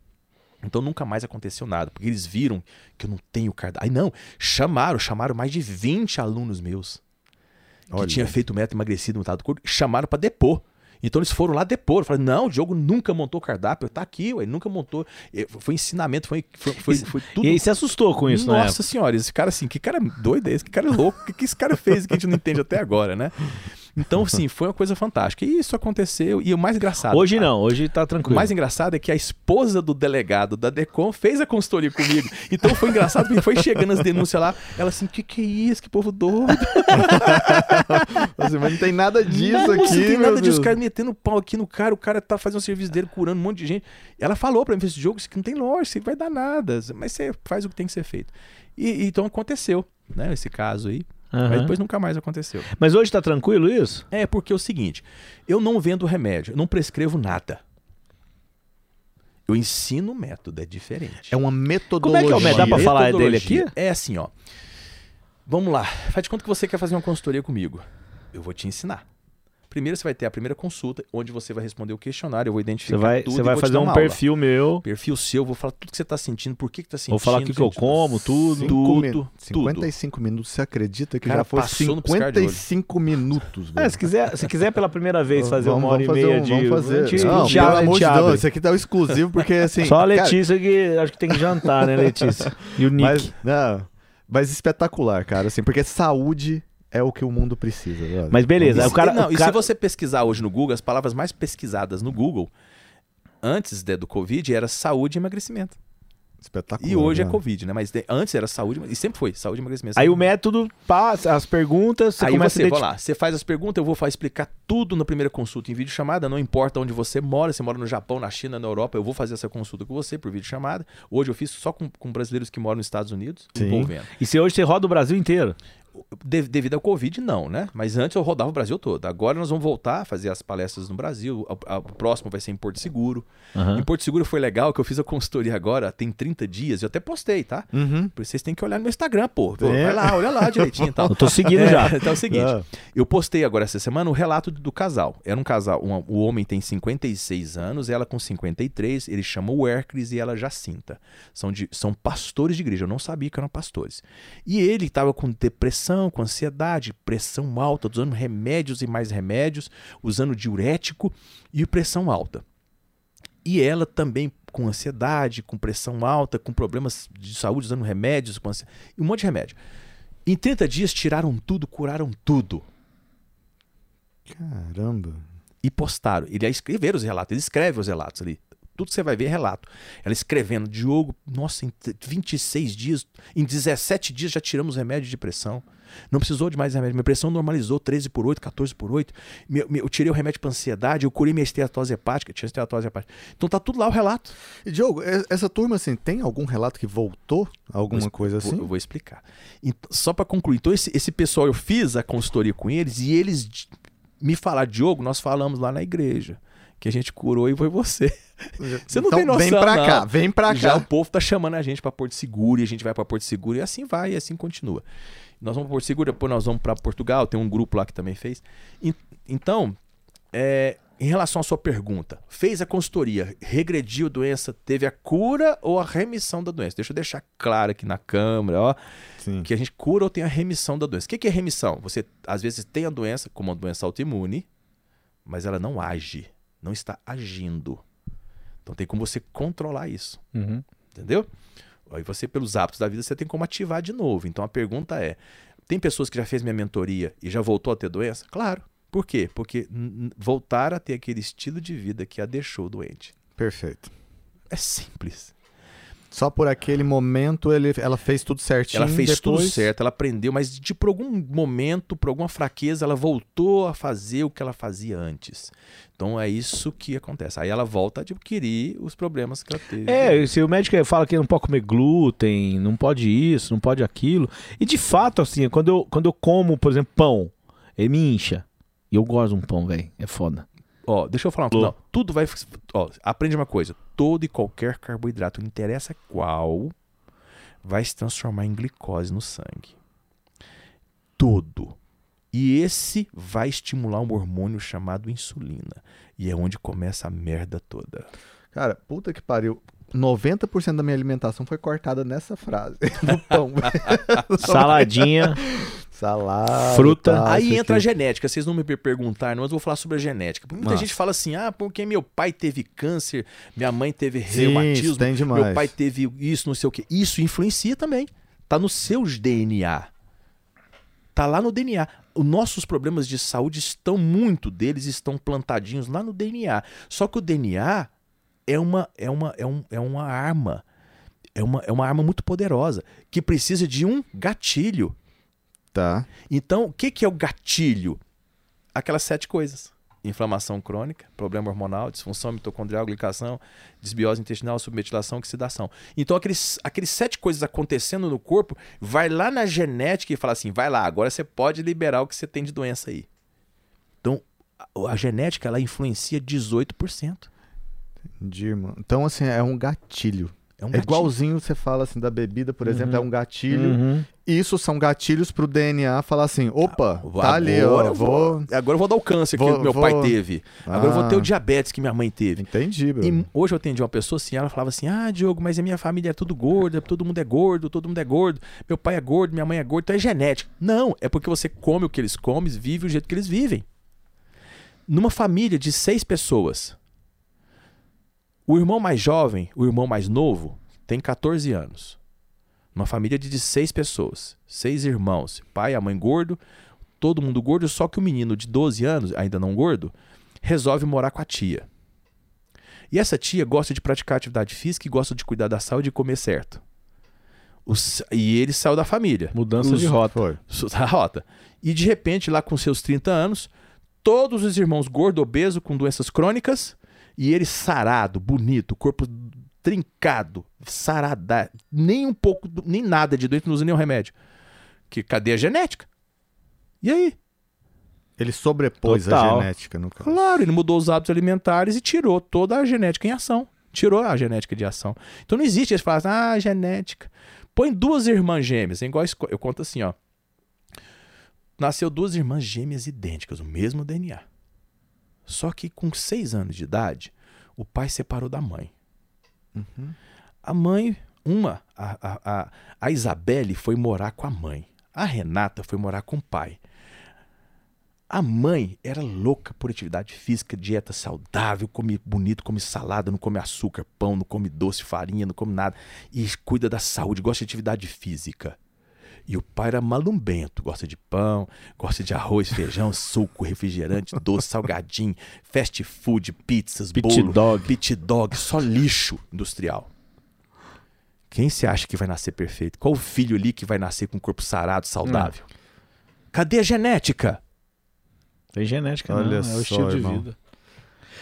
Então nunca mais aconteceu nada, porque eles viram que eu não tenho cardápio. Aí não, chamaram, chamaram mais de 20 alunos meus que Olha. tinha feito meta emagrecido no do corpo, chamaram pra depor. Então eles foram lá depor. Falaram, não, o Diogo nunca montou cardápio, tá aqui, ué, nunca montou. Foi ensinamento, foi, foi, foi, foi tudo. E aí você assustou com isso, né? Nossa senhora, esse cara assim, que cara doido é esse? Que cara louco? O que, que esse cara fez que a gente não entende até agora, né? Então, sim, foi uma coisa fantástica. E isso aconteceu. E o mais engraçado. Hoje cara, não, hoje tá O tranquilo. mais engraçado é que a esposa do delegado da DECOM fez a consultoria comigo. Então foi engraçado porque foi chegando as denúncias lá. Ela assim, que que é isso? Que povo doido. Assim, mas não tem nada disso Não, aqui, não tem nada disso. Os caras metendo pau aqui no cara. O cara tá fazendo o serviço dele, curando um monte de gente. Ela falou pra mim, esse jogo, isso aqui não tem lógica, vai dar nada. Mas você faz o que tem que ser feito. E, e então aconteceu, né? Esse caso aí. Aham. Mas depois nunca mais aconteceu. Mas hoje tá tranquilo isso? É porque é o seguinte, eu não vendo remédio, eu não prescrevo nada. Eu ensino o método, é diferente. É uma Como metodologia. é que é o método? Dá pra falar dele aqui? É assim, ó. Vamos lá. Faz de conta que você quer fazer uma consultoria comigo. Eu vou te ensinar. Primeiro você vai ter a primeira consulta, onde você vai responder o questionário, eu vou identificar Você vai, tudo você e vai fazer um aula. perfil meu. Perfil seu, vou falar tudo que você tá sentindo, por que que tá sentindo. Vou falar o que, que eu como, tudo. Cinco tudo, mi- tudo. 55 minutos. Você acredita que Cara, já foi passou no piscar de olho. 55 minutos, velho? É, se quiser, se quiser pela primeira vez fazer Vamos- uma hora e vamos fazer meia um- de. Vamos fazer. gente- Não, gente pelo amor de. Deus, esse aqui tá o exclusivo, porque assim... Só a cara, Letícia que acho que tem que jantar, né, Letícia? E o Nick. mas, não, mas espetacular, cara, assim, porque saúde é o que o mundo precisa, velho. Mas beleza, E o se- cara. não, o e cara- se você pesquisar hoje no Google, as palavras mais pesquisadas no Google, antes de- do Covid, era saúde e emagrecimento. Espetacular. E hoje é né? Covid, né? Mas de- antes era saúde, e sempre foi, saúde e emagrecimento. Aí o método passa as perguntas, você Aí começa você, a lá, você faz as perguntas, eu vou explicar tudo na primeira consulta em vídeo chamada, não importa onde você mora, você mora no Japão, na China, na Europa, eu vou fazer essa consulta com você por vídeo chamada. Hoje eu fiz só com, com brasileiros que moram nos Estados Unidos, Sim. envolvendo. E se hoje você roda o Brasil inteiro? De- devido ao Covid, não, né? Mas antes eu rodava o Brasil todo. Agora nós vamos voltar a fazer as palestras no Brasil. O próximo vai ser em Porto Seguro. Aham. Em Porto Seguro foi legal que eu fiz a consultoria agora, tem 30 dias. Eu até postei, tá? Uhum. Vocês têm que olhar no meu Instagram, pô. Pô, É. Vai lá, olha lá direitinho e tal. Eu tô seguindo É, já. Então é o seguinte, Ah. eu postei agora essa semana o relato do casal. Era um casal, o homem tem 56 anos, ela com 53, ele chama o Hércules e ela Jacinta. São, de, são pastores de igreja, eu não sabia que eram pastores. E ele estava com depressão, com ansiedade, pressão alta, usando remédios e mais remédios, usando diurético e pressão alta. E ela também com ansiedade, com pressão alta, com problemas de saúde, usando remédios, com ansi... e um monte de remédio. Em 30 dias tiraram tudo, curaram tudo Caramba. e postaram. Ele ia escrever os relatos, ele escreve os relatos ali. Tudo que você vai ver é relato. Ela escrevendo, Diogo, nossa, em t- 26 dias, em 17 dias já tiramos remédio de pressão. Não precisou de mais remédio. Minha pressão normalizou 13 por 8, 14 por 8. Meu- meu- eu tirei o remédio para ansiedade, eu curei minha esteatose hepática, tinha esteatose hepática. Então tá tudo lá o relato. E, Diogo, essa turma, assim, tem algum relato que voltou? Alguma Vou- coisa vou- assim? Eu vou explicar. Ent- só para concluir, então esse, esse pessoal, eu fiz a consultoria com eles e eles me falaram, Diogo, nós falamos lá na igreja que a gente curou e foi você. Você não então, tem noção, vem pra não. cá, vem pra Já cá. o povo tá chamando a gente para Porto Seguro e a gente vai para Porto Seguro e assim vai e assim continua. Nós vamos Porto Seguro, depois nós vamos para Portugal, tem um grupo lá que também fez. En- Então, é, em relação à sua pergunta, fez a consultoria, regrediu a doença, teve a cura ou a remissão da doença? Deixa eu deixar claro aqui na câmera, ó, Sim. que a gente cura ou tem a remissão da doença. O que que é remissão? Você às vezes tem a doença como uma doença autoimune, mas ela não age, não está agindo. Então tem como você controlar isso. Uhum. Entendeu? Aí você, pelos hábitos da vida, você tem como ativar de novo. Então a pergunta é: tem pessoas que já fez minha mentoria e já voltou a ter doença? Claro. Por quê? Porque voltar a ter aquele estilo de vida que a deixou doente. Perfeito. É simples. Só por aquele momento ele, ela fez tudo certinho. Ela fez depois... tudo certo, ela aprendeu, mas de por algum momento, por alguma fraqueza, ela voltou a fazer o que ela fazia antes. Então é isso que acontece. Aí ela volta a adquirir os problemas que ela teve. É, se o médico fala que não pode comer glúten, não pode isso, não pode aquilo. E de fato, assim, quando eu, quando eu como, por exemplo, pão, ele me incha. E eu gosto de um pão, velho. É foda. Ó, deixa eu falar uma coisa. Não, tudo vai. Ó, aprende uma coisa. Todo e qualquer carboidrato, não interessa qual, vai se transformar em glicose no sangue. Todo. E esse vai estimular um hormônio chamado insulina. E é onde começa a merda toda. Cara, puta que pariu. 90% da minha alimentação foi cortada nessa frase. No pão. Saladinha. Salada. Fruta. tal, Aí entra a que. genética. Vocês não me per- perguntaram, mas eu vou falar sobre a genética. Muita Massa. gente fala assim: ah, porque meu pai teve câncer, minha mãe teve Sim, reumatismo, demais. meu pai teve isso, não sei o quê. Isso influencia também. Tá nos seus DNA. Tá lá no DNA. Os nossos problemas de saúde estão, muito deles estão plantadinhos lá no DNA. Só que o DNA é uma, é uma, é um, é uma arma. É uma, é uma arma muito poderosa que precisa de um gatilho. Tá. Então, o que, que é o gatilho? Aquelas sete coisas: inflamação crônica, problema hormonal, disfunção mitocondrial, glicação, desbiose intestinal, submetilação, oxidação. Então, aqueles, aqueles sete coisas acontecendo no corpo, vai lá na genética e fala assim: vai lá, agora você pode liberar o que você tem de doença aí. Então, a, a genética ela influencia 18%. Entendi, irmão. Então, assim, é um gatilho. É um É igualzinho você fala assim da bebida, por exemplo, é um gatilho. Uhum. Isso são gatilhos pro DNA falar assim: opa, Agora tá ali, ó. eu Vou. Agora eu vou dar o câncer Vou- que meu vou- pai teve. Agora eu vou ter o Ah. diabetes que minha mãe teve. Entendi, bro. E hoje eu atendi uma pessoa assim, ela falava assim: Ah, Diogo, mas a minha família é tudo gorda, todo mundo é gordo, todo mundo é gordo, meu pai é gordo, minha mãe é gorda, então é genético. Não, é porque você come o que eles comem, vive o jeito que eles vivem. Numa família de seis pessoas, o irmão mais jovem, o irmão mais novo, tem 14 anos. Uma família de seis pessoas, seis irmãos, pai, a mãe gordo, todo mundo gordo, só que o menino de 12 anos, ainda não gordo, resolve morar com a tia. E essa tia gosta de praticar atividade física e gosta de cuidar da saúde e comer certo. Os- e ele saiu da família. Mudança Os- de rota. Foi. da rota. E de repente, lá com seus 30 anos, todos os irmãos gordo, obeso, com doenças crônicas, e ele sarado, bonito, corpo trincado, sarada, nem um pouco, nem nada de doente, não usa nenhum remédio. Que cadê a genética? E aí? Ele sobrepôs Total. a genética, no caso. Claro, ele mudou os hábitos alimentares e tirou toda a genética em ação. Tirou a genética de ação. Então não existe eles falam ah, genética. Põe duas irmãs gêmeas, é igual eu conto assim, ó. Nasceu duas irmãs gêmeas idênticas, o mesmo DNA. Só que com seis anos de idade, o pai separou da mãe. A mãe, uma, a, a, a, a Isabelle foi morar com a mãe. A Renata foi morar com o pai. A mãe era louca por atividade física, dieta saudável, come bonito, come salada, não come açúcar, pão, não come doce, farinha, não come nada. E cuida da saúde, gosta de atividade física. E o pai era malumbento, gosta de pão, gosta de arroz, feijão, suco, refrigerante, doce, salgadinho, fast food, pizzas, Pit bolo, dog. pit dog, só lixo industrial. Quem você acha que vai nascer perfeito? Qual o filho ali que vai nascer com um corpo sarado, saudável? Cadê a genética? Tem genética, Olha não, é só, o estilo de irmão. vida.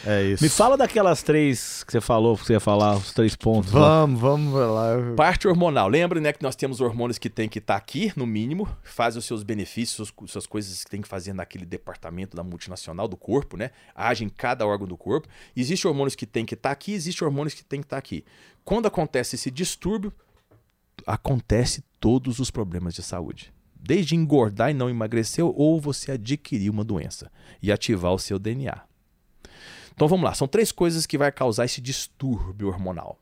É isso. Me fala daquelas três que você falou, que você ia falar, os três pontos. lá. Vamos, vamos lá. Parte hormonal. Lembra, né, que nós temos hormônios que tem que estar aqui, no mínimo, faz os seus benefícios, suas, suas coisas que tem que fazer naquele departamento da multinacional do corpo, né? Age em cada órgão do corpo. Existe hormônios que tem que estar aqui, existe hormônios que tem que estar aqui. Quando acontece esse distúrbio, acontece todos os problemas de saúde. Desde engordar e não emagrecer, ou você adquirir uma doença e ativar o seu DNA. Então vamos lá, são três coisas que vai causar esse distúrbio hormonal.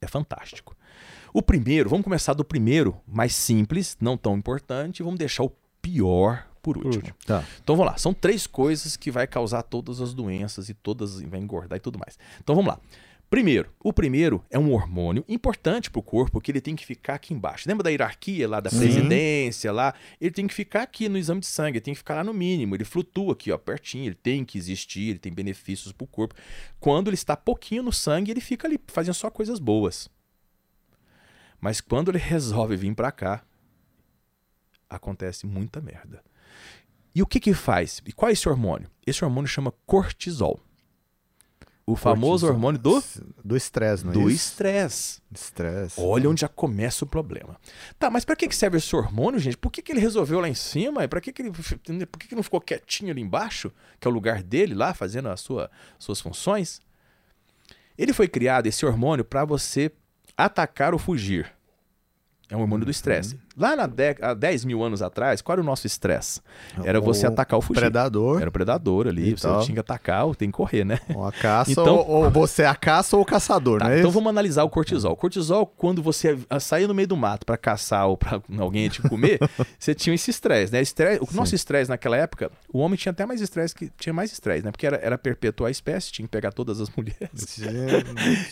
É fantástico. O primeiro, vamos começar do primeiro, mais simples, não tão importante, e vamos deixar o pior por último. Tá. Então vamos lá, são três coisas que vai causar todas as doenças e todas vai engordar e tudo mais. Então vamos lá. Primeiro, o primeiro é um hormônio importante para o corpo que ele tem que ficar aqui embaixo. Lembra da hierarquia lá da Sim. presidência lá? Ele tem que ficar aqui no exame de sangue, ele tem que ficar lá no mínimo. Ele flutua aqui, ó, pertinho. Ele tem que existir, ele tem benefícios para o corpo. Quando ele está pouquinho no sangue, ele fica ali fazendo só coisas boas. Mas quando ele resolve vir para cá, acontece muita merda. E o que que faz? E qual é esse hormônio? Esse hormônio chama cortisol. O famoso Cortisol. hormônio do Do estresse, não é do estresse. Estresse. Olha onde já começa o problema. Tá, mas para que que serve esse hormônio, gente? Por que, que ele resolveu lá em cima? E para que que ele por que, que não ficou quietinho ali embaixo, que é o lugar dele lá fazendo as sua, suas funções? Ele foi criado esse hormônio para você atacar ou fugir. É um hormônio do estresse. Lá na dec- há 10 mil anos atrás, qual era o nosso estresse? Era você O atacar ou fugir. Predador, Era o predador ali, E você tal. tinha que atacar ou tem que correr, né? ou a caça, Então- ou, ou você é a caça ou o caçador, Tá, não é então vamos analisar o cortisol. O cortisol, quando você saía no meio do mato para caçar ou para alguém te comer, você tinha esse estresse, né? Estresse- o nosso estresse naquela época, o homem tinha até mais estresse que tinha mais estresse, né? Porque era, era perpetuar a espécie, tinha que pegar todas as mulheres.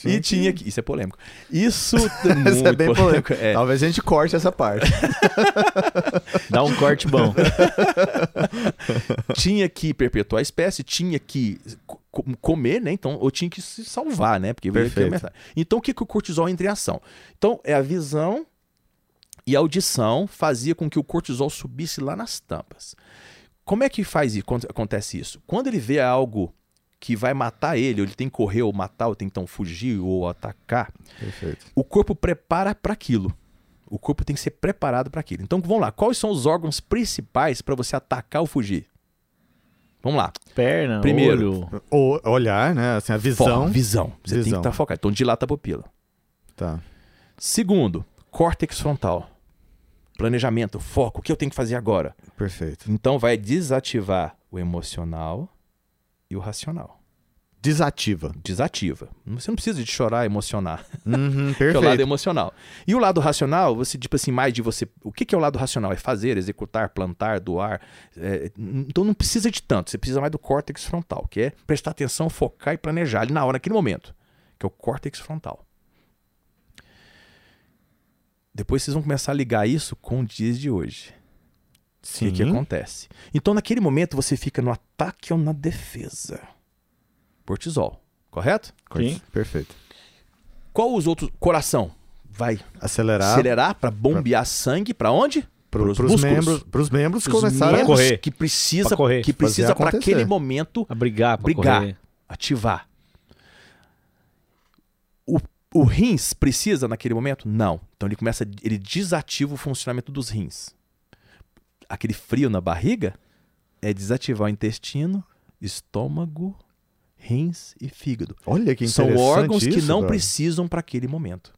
E tinha que. Isso é polêmico. Isso, é Isso é bem polêmico. É. Talvez a gente corte essa parte. Dá um corte bom. tinha que perpetuar a espécie, tinha que co- comer, né? Então, ou tinha que se salvar, né? Porque Perfeito. Então, o que, que o cortisol entra em ação? Então, é a visão e a audição fazia com que o cortisol subisse lá nas tampas. Como é que faz isso? Quando acontece isso? Quando ele vê algo que vai matar ele, ou ele tem que correr ou matar, ou tem que então fugir ou atacar, Perfeito. o corpo prepara para aquilo. O corpo tem que ser preparado para aquilo. Então vamos lá, quais são os órgãos principais para você atacar ou fugir? Vamos lá. Perna, Primeiro. olho. O olhar, né? Assim, a visão. Fo- visão. Você tem que Visão. estar focado. Então dilata a pupila. Tá. Segundo, córtex frontal. Planejamento, foco. O que eu tenho que fazer agora? Perfeito. Então vai desativar o emocional e o racional. Desativa. Desativa. Você não precisa de chorar, emocionar. Uhum, que é o lado perfeito. emocional. E o lado racional, você, tipo assim, mais de você. O que, que é o lado racional? É fazer, executar, plantar, doar. É, então não precisa de tanto. Você precisa mais do córtex frontal, que é prestar atenção, focar e planejar ali na hora, naquele momento. Que é o córtex frontal. Depois vocês vão começar a ligar isso com os dias de hoje. O Sim. que, que acontece? Então, naquele momento, você fica no ataque ou na defesa. Cortisol, correto? Sim. Perfeito. Qual os outros? Coração. Vai Acelerar. acelerar para bombear sangue para onde? Pros, músculos. membros, pros membros Pros começarem membros correr. que precisa Pra correr. que precisa para aquele momento A brigar, pra Brigar. correr. ativar. O, o rins precisa naquele momento? Não. Então ele começa, ele desativa o funcionamento dos rins. Aquele frio na barriga é desativar o intestino, estômago, rins e fígado. Olha que São interessante órgãos que isso, não brother. precisam para aquele momento.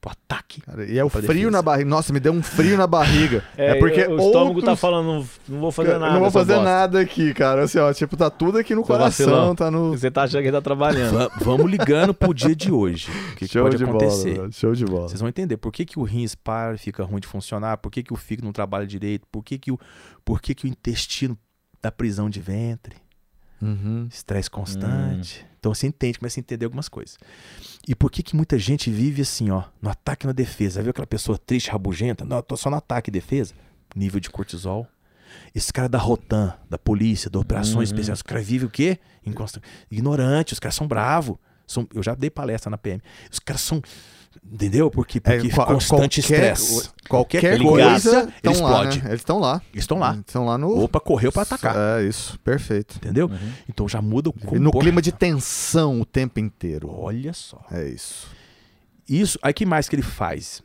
Pro ataque. Cara, e é o frio defesa. na barriga. Nossa, me deu um frio na barriga. É, porque o estômago tá outros- falando, não, vou fazer Cara, nada. Não vou fazer bosta. nada aqui, cara. Assim, ó, tipo, tá tudo aqui no Seu coração, vacilão. tá no. Você tá achando que ele tá trabalhando. Va- vamos ligando pro dia de hoje. O que, que Show pode de acontecer? bola, show de bola. Vocês vão entender por que, que o rins para e fica ruim de funcionar, por que, que o fígado não trabalha direito, por que, que, o, por que, que o intestino dá prisão de ventre, Uhum. estresse constante. Então você entende, começa a entender algumas coisas. E por que, que muita gente vive assim, ó, no ataque e na defesa? Viu aquela pessoa triste, rabugenta? Não, eu tô só no ataque e defesa. Nível de cortisol. Esse cara da Rotan, da polícia, da operações Uhum. especiais, os caras vivem o quê? Ignorante, os caras são bravos. São, eu já dei palestra na PM. Os caras são. Entendeu? Porque, porque É, qual- constante qualquer- estresse. Qualquer ele coisa, gasta, estão ele lá, explode. né? Eles estão lá. Eles estão lá. Estão lá no... Correr ou pra atacar. É, isso. Perfeito. Entendeu? Uhum. Então já muda o E no comportamento. clima de tensão o tempo inteiro. Olha só. É isso. Isso, aí que mais que ele faz?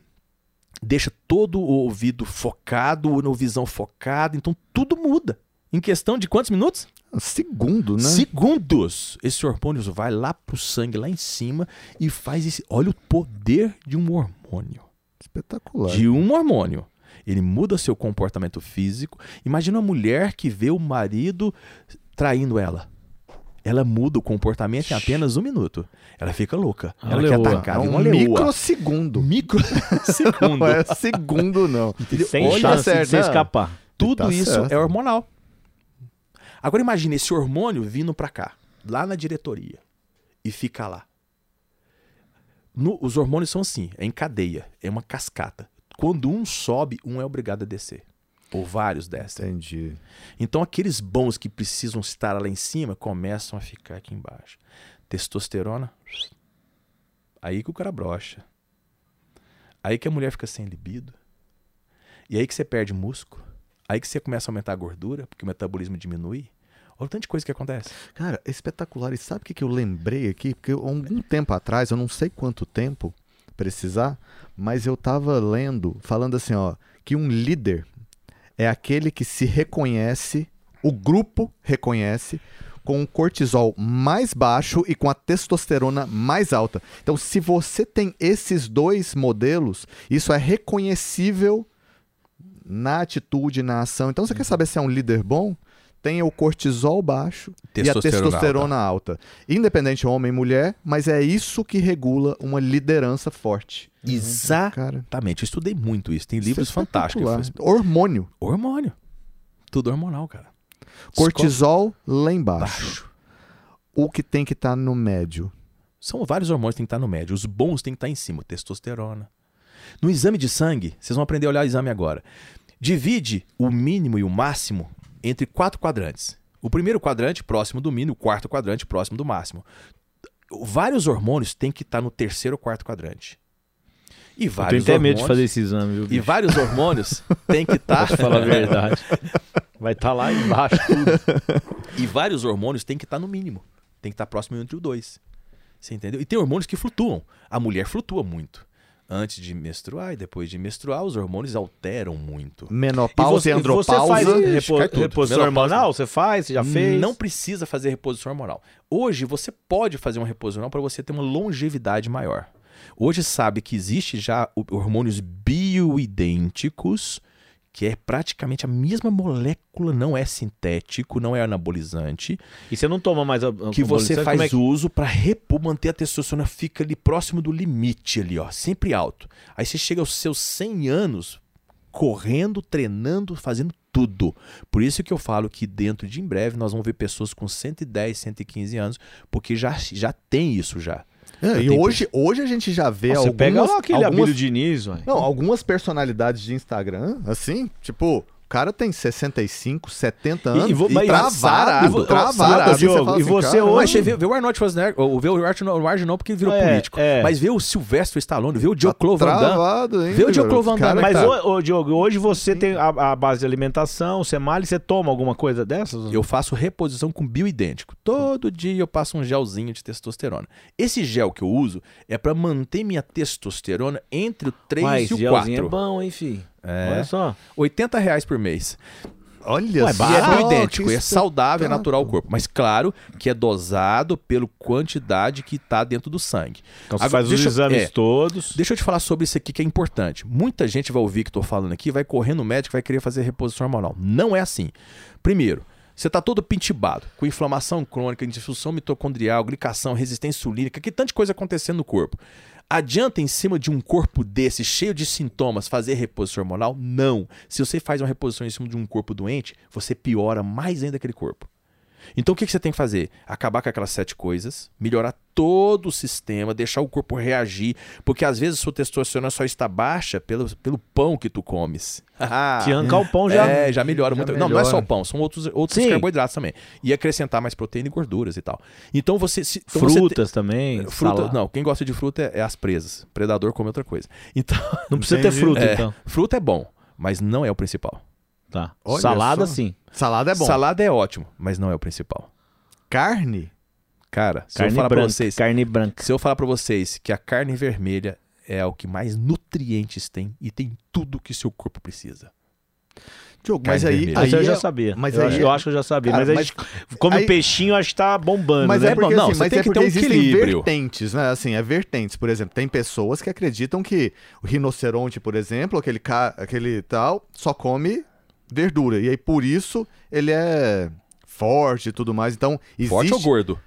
Deixa todo o ouvido focado, ou visão focada, então tudo muda. Em questão de quantos minutos? Segundo, né? Segundos. Esse hormônio vai lá pro sangue, lá em cima, e faz esse. Olha o poder de um hormônio. Espetacular. De um hormônio. Ele muda seu comportamento físico. Imagina uma mulher que vê o marido traindo ela. Ela muda o comportamento em apenas um minuto. Ela fica louca. Uma ela quer leoa. atacar. é um uma leoa. microsegundo. Microsegundo. Não é segundo, não. Sem Olha chance certo, de você escapar. Tudo Tá isso certo. é hormonal. Agora imagine esse hormônio vindo pra cá, lá na diretoria, e fica lá. No- os hormônios são assim, é em cadeia, é uma cascata. Quando um sobe, um é obrigado a descer. Ou vários descem. Entendi. Então aqueles bons que precisam estar lá em cima começam a ficar aqui embaixo. Testosterona, aí que o cara brocha. Aí que a mulher fica sem libido. E aí que você perde músculo. Aí que você começa a aumentar a gordura, porque o metabolismo diminui. Olha o tanto de coisa que acontece. Cara, espetacular. E sabe o que, que eu lembrei aqui? Porque eu, algum tempo atrás, eu não sei quanto tempo precisar, mas eu tava lendo, falando assim, ó, que um líder é aquele que se reconhece, o grupo reconhece, com o cortisol mais baixo e com a testosterona mais alta. Então, se você tem esses dois modelos, isso é reconhecível na atitude, na ação. Então, você quer saber se é um líder bom? Tenha o cortisol baixo e a Testosterona testosterona alta. Independente homem e mulher, mas é isso que regula uma liderança forte. Cara, Exatamente. Eu estudei muito isso. Tem isso livros é fantásticos. Hormônio. Hormônio. Tudo hormonal, cara. Cortisol lá embaixo. Baixo. O que tem que estar no médio. São vários hormônios que tem que estar no médio. Os bons tem que estar em cima. Testosterona. No exame de sangue, vocês vão aprender a olhar o exame agora. Divide o mínimo e o máximo entre quatro quadrantes. O primeiro quadrante próximo do mínimo, o quarto quadrante próximo do máximo. Vários hormônios têm que estar no terceiro ou quarto quadrante. E Eu tenho vários até medo de hormônios- fazer esse exame, viu? E vários hormônios têm que estar. Pra falar a verdade. Vai estar lá embaixo tudo. E vários hormônios têm que estar no mínimo. Tem que estar próximo entre o dois. Você entendeu? E tem hormônios que flutuam. A mulher flutua muito. Antes de menstruar e depois de menstruar, os hormônios alteram muito. Menopausa e, você, você andropausa. faz Ixi, repo- reposição hormonal? Você faz? Você já fez? Não precisa fazer reposição hormonal. Hoje você pode fazer uma reposição hormonal para você ter uma longevidade maior. Hoje sabe que existe já hormônios bioidênticos, que é praticamente a mesma molécula, não é sintético, não é anabolizante, E você não toma mais a, que você faz é que- uso para repor, manter a testosterona fica ali próximo do limite ali, ó, sempre alto. Aí você chega aos seus 100 anos correndo, treinando, fazendo tudo. Por isso que eu falo que dentro de em breve nós vamos ver pessoas com 110, 115 anos, porque já, já tem isso já. É, e hoje, hoje a gente já vê Você algumas, pega lá aquele algumas, Abílio Diniz, ué. não, algumas personalidades de Instagram, assim, tipo, cara tem 65, 70 E- anos e e mas- travado, sarado, travado. Assim, Diogo, fala e você cara, hoje- Mas vê, vê o Arnold Schwarzenegger, ou vê o Arnold não porque ele virou É, político, é. mas vê o Sylvester Stallone, vê o tá Damme, travado ainda, Vê o Diogo Damme, caras- Mas, tá. ô, ô, Diogo, hoje você tem a, a base de alimentação, você malha, você toma alguma coisa dessas? Eu faço reposição com bioidêntico. Todo dia eu passo um gelzinho de testosterona. Esse gel que eu uso é para manter minha testosterona entre o 3 Uai, e o gelzinho 4. é bom, hein, fi? É. Olha só. 80 reais por mês. Olha Ué, só, E é bioidêntico, é saudável, é espetáculo. natural ao corpo. Mas claro que é dosado pela quantidade que está dentro do sangue. Então você Agora, faz os eu- exames é. todos. Deixa eu te falar sobre isso aqui que é importante. Muita gente vai ouvir que estou falando aqui, vai correr no médico, vai querer fazer reposição hormonal. Não é assim. Primeiro, você está todo pintibado, com inflamação crônica, disfunção mitocondrial, glicação, resistência insulínica, que tanta coisa acontecendo no corpo. Adianta em cima de um corpo desse, cheio de sintomas, fazer reposição hormonal? Não. Se você faz uma reposição em cima de um corpo doente, você piora mais ainda aquele corpo. Então o que, que você tem que fazer? Acabar com aquelas sete coisas, melhorar todo o sistema, deixar o corpo reagir, porque às vezes sua testosterona só está baixa pelo, pelo pão que tu comes. Se arrancar o pão já. É, já melhora já muito. Não, não é só melhora. o pão, são outros, outros Sim. carboidratos também. E acrescentar mais proteína e gorduras e tal. Então você. Se, então você Frutas também. te- fruta, não, quem gosta de fruta é, é as presas. Predador come outra coisa. Então, Não precisa ter Entendi. fruta, é, então. fruta é bom, mas não é o principal. Tá. Olha Salada, só. sim. Salada é bom. Salada é ótimo, mas não é o principal. Carne? Cara, se Carne eu falar branca. pra vocês, Carne branca. se eu falar para vocês que a carne vermelha é o que mais nutrientes tem e tem tudo que seu corpo precisa. Diogo, mas aí, aí eu já é- sabia. mas eu, aí acho, é- eu acho que eu já sabia. Cara, mas a mas- gente come aí- peixinho, acho que tá bombando, Mas né? é porque, Não, assim, você mas tem é que porque ter um existem equilíbrio. vertentes, né? Assim, é vertentes. Por exemplo, tem pessoas que acreditam que o rinoceronte, por exemplo, aquele, ca... aquele tal, só come verdura. E aí, por isso, ele é forte e tudo mais. Então, existe... Forte ou gordo?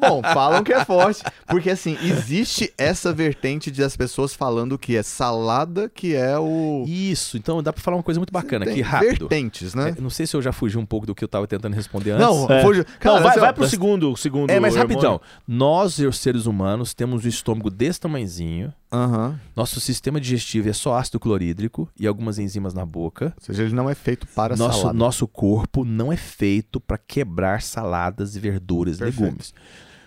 Bom, falam que é forte. Porque, assim, existe essa vertente das pessoas falando que é salada, que é o... Isso, então dá pra falar uma coisa muito bacana aqui, rápido. Vertentes, né? É, não sei se eu já fugi um pouco do que eu tava tentando responder antes. Não, É. fugi- cara, não, vai, assim, vai pro segundo, segundo. É, mas hormônio. rapidão. Nós, os seres humanos, temos um estômago desse tamanhozinho. Aham. Nosso sistema digestivo é só ácido clorídrico e algumas enzimas na boca. Ou seja, ele não é feito para Nosso, salada. nosso corpo não é feito para quebrar saladas e verduras e Perfeito.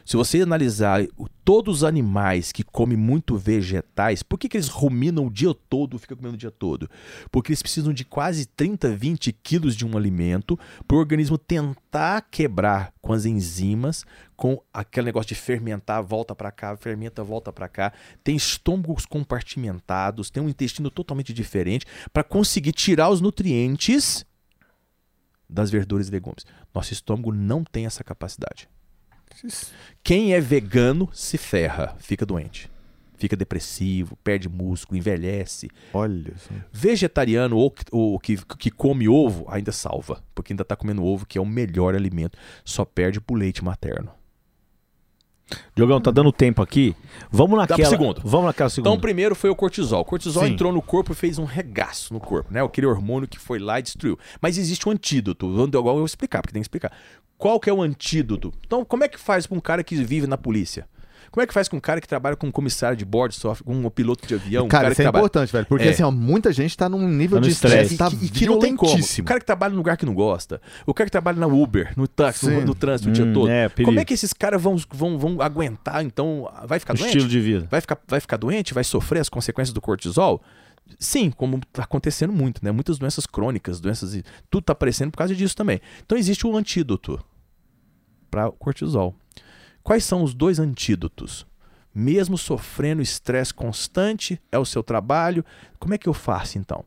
Se você analisar todos os animais que comem muito vegetais, por que, que eles ruminam o dia todo, ficam comendo o dia todo? Porque eles precisam de quase 30, 20 quilos de um alimento para o organismo tentar quebrar com as enzimas, com aquele negócio de fermentar, volta para cá, fermenta, volta para cá. Tem estômagos compartimentados, tem um intestino totalmente diferente para conseguir tirar os nutrientes das verduras e legumes. Nosso estômago não tem essa capacidade. Quem é vegano se ferra, fica doente. Fica depressivo, perde músculo, envelhece. Olha só. Vegetariano ou, que- ou que, que come ovo ainda salva, porque ainda tá comendo ovo, que é o melhor alimento. Só perde pro leite materno. Diogão, tá dando tempo aqui. Vamos naquela. segundo. Vamos naquela segunda. Então, primeiro foi o cortisol. O cortisol Sim. entrou no corpo e fez um regaço no corpo, né? Aquele hormônio que foi lá e destruiu. Mas existe um antídoto. Agora eu vou explicar, porque tem que explicar. Qual que é o antídoto? Então, como é que faz pra um cara que vive na polícia? Como é que faz com um cara que trabalha com um comissário de bordo, com um piloto de avião, um cara, cara isso que é trabalha... importante, velho. Porque É. assim, ó, muita gente tá num nível Tá de estresse tá e, que não tem como. O cara que trabalha num lugar que não gosta. O cara que trabalha na Uber, no táxi, no, no trânsito o dia Hum, todo. é, como é que esses caras vão, vão, vão aguentar, então? Vai ficar O doente? estilo de vida. Vai ficar, vai ficar doente? Vai sofrer as consequências do cortisol? Sim, como está acontecendo muito, né? Muitas doenças crônicas, doenças. e- Tudo está aparecendo por causa disso também. Então existe um antídoto para cortisol. Quais são os dois antídotos? Mesmo sofrendo estresse constante, é o seu trabalho. Como é que eu faço então?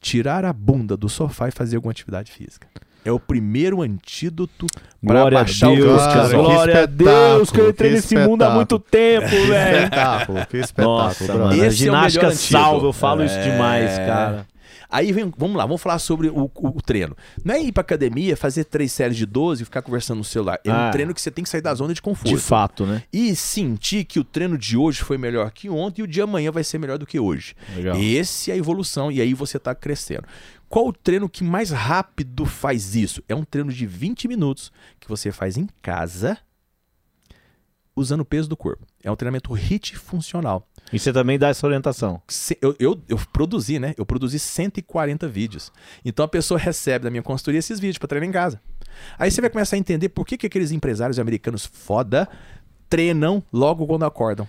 Tirar a bunda do sofá e fazer alguma atividade física. É o primeiro antídoto para Glória a baixar o Deus, Cara, cara. que Glória a Deus, que eu entrei que nesse mundo há muito tempo, Que velho. espetáculo, que espetáculo, Nossa, mano. Esse é a o ginástica antídoto. salva, eu falo isso É. demais, cara. Aí vem, vamos lá, vamos falar sobre o, o- o treino. Não é ir pra academia, fazer três séries de 12 e ficar conversando no celular. É Ah. um treino que você tem que sair da zona de conforto. De fato, né? E sentir que o treino de hoje foi melhor que ontem e o de amanhã vai ser melhor do que hoje. Legal. Esse é a evolução e aí você tá crescendo. Qual o treino que mais rápido faz isso? É um treino de 20 minutos que você faz em casa usando o peso do corpo. É um treinamento HIIT funcional. E você também dá essa orientação. Se- Eu, eu, eu produzi, né? Eu produzi 140 vídeos. Então a pessoa recebe da minha consultoria esses vídeos para treinar em casa. Aí você vai começar a entender por que, que aqueles empresários americanos foda treinam logo quando acordam.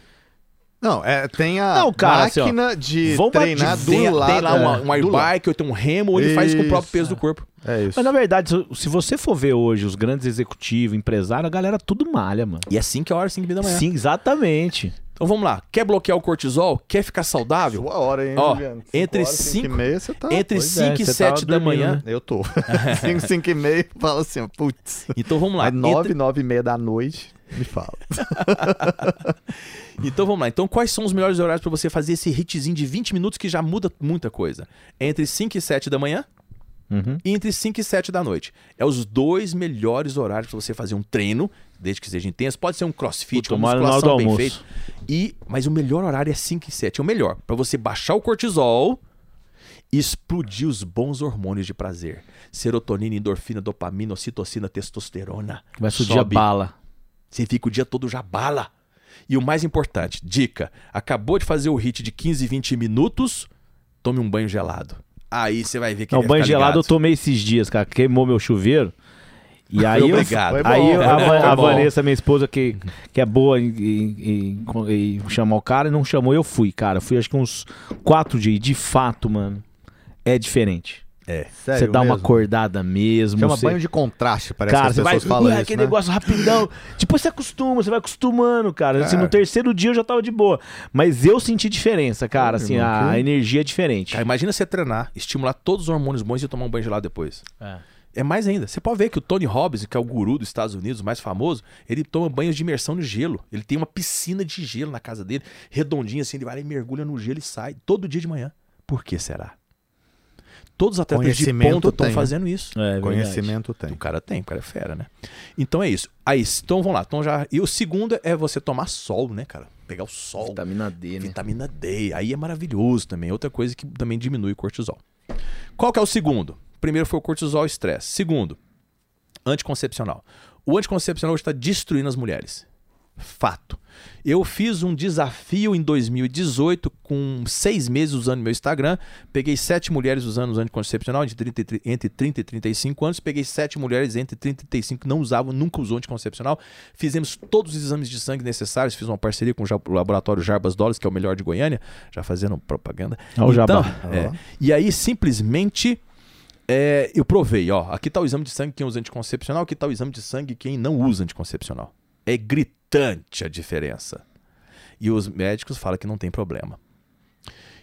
Não, é, tem a Não, cara, assim, ó, máquina de vamos treinar de- do tem, lado. tem lá uma, um é, lado. airbike ou tem um remo, ou ele faz com o próprio peso do corpo. É isso. Mas na verdade, se- se você for ver hoje os grandes executivos, empresários, a galera tudo malha, mano. E é 5 horas, 5 da manhã. Sim, exatamente. Então vamos lá. Quer bloquear o cortisol? Quer ficar saudável? Sua hora, hein, Ó, Juliano? Entre horas, cinco cinco- e meia, você tá... Entre pois é, 5 e você 7 tava da manhã. né? Eu tô. 5, 5 e meia, fala assim, putz. Então vamos lá. Aí 9, Entre- 9 e meia da noite, me fala. Então vamos lá. Então quais são os melhores horários para você fazer esse hitzinho de 20 minutos que já muda muita coisa? Entre 5 e 7 da manhã Uhum. e entre 5 e 7 da noite. É os dois melhores horários para você fazer um treino, desde que seja intenso. Pode ser um crossfit, uma musculação bem feita. E, mas o melhor horário é 5 e 7. É o melhor. Para você baixar o cortisol e explodir os bons hormônios de prazer. Serotonina, endorfina, dopamina, ocitocina, testosterona. Vai o dia bala. Você fica o dia todo já bala. E o mais importante, dica: acabou de fazer o hit de 15, 20 minutos, tome um banho gelado. Aí você vai ver que Não, ele banho ficar gelado eu tomei esses dias, cara. Queimou meu chuveiro. E aí eu, aí bom, eu- a, a. Vanessa, minha esposa, que, que é boa em, em- em- em chamar o cara, não chamou, eu fui, cara. Fui acho que uns quatro dias. E De fato, mano, é diferente. É. Você Sério dá uma mesmo? acordada mesmo. Chama você- banho de contraste, parece Cara, que você as vai. pessoas falam "Ué, isso, aquele né? negócio rapidão. Depois você acostuma, você vai acostumando, cara. Assim, no terceiro dia eu já tava de boa. Mas eu senti diferença, cara. Assim, irmão, a que- energia é diferente. Cara, imagina você treinar, estimular todos os hormônios bons e tomar um banho gelado depois. É. É mais ainda. Você pode ver que o Tony Robbins, que é o guru dos Estados Unidos, o mais famoso, ele toma banhos de imersão no gelo. Ele tem uma piscina de gelo na casa dele, redondinha assim, ele vai lá e mergulha no gelo e sai todo dia de manhã. Por que será? Todos os atletas de Conhecimento ponta estão né? fazendo isso. É, verdade. Conhecimento tem. O cara tem, o cara é fera, né? Então é isso. Aí, então vamos lá. Então já... E o segundo é você tomar sol, né, cara? Pegar o sol. Vitamina D, né? Vitamina D. Aí é maravilhoso também. Outra coisa que também diminui o cortisol. Qual que é o segundo? Primeiro foi o cortisol e estresse. Segundo, anticoncepcional. O anticoncepcional está destruindo as mulheres. Fato. Eu fiz um desafio em 2018 com seis meses usando meu Instagram. Peguei sete mulheres usando o anticoncepcional entre 30, e tri- entre 30 e 35 anos. Peguei sete mulheres entre 30 e 35 que não usavam, nunca usou anticoncepcional. Fizemos todos os exames de sangue necessários. Fiz uma parceria com o laboratório Jarbas Dólares, que é o melhor de Goiânia, já fazendo propaganda. Ó o jabá. é. E aí, simplesmente, é, eu provei, ó, aqui tá o exame de sangue quem usa anticoncepcional, aqui tá o exame de sangue quem não usa anticoncepcional. É gritante a diferença. E os médicos falam que não tem problema.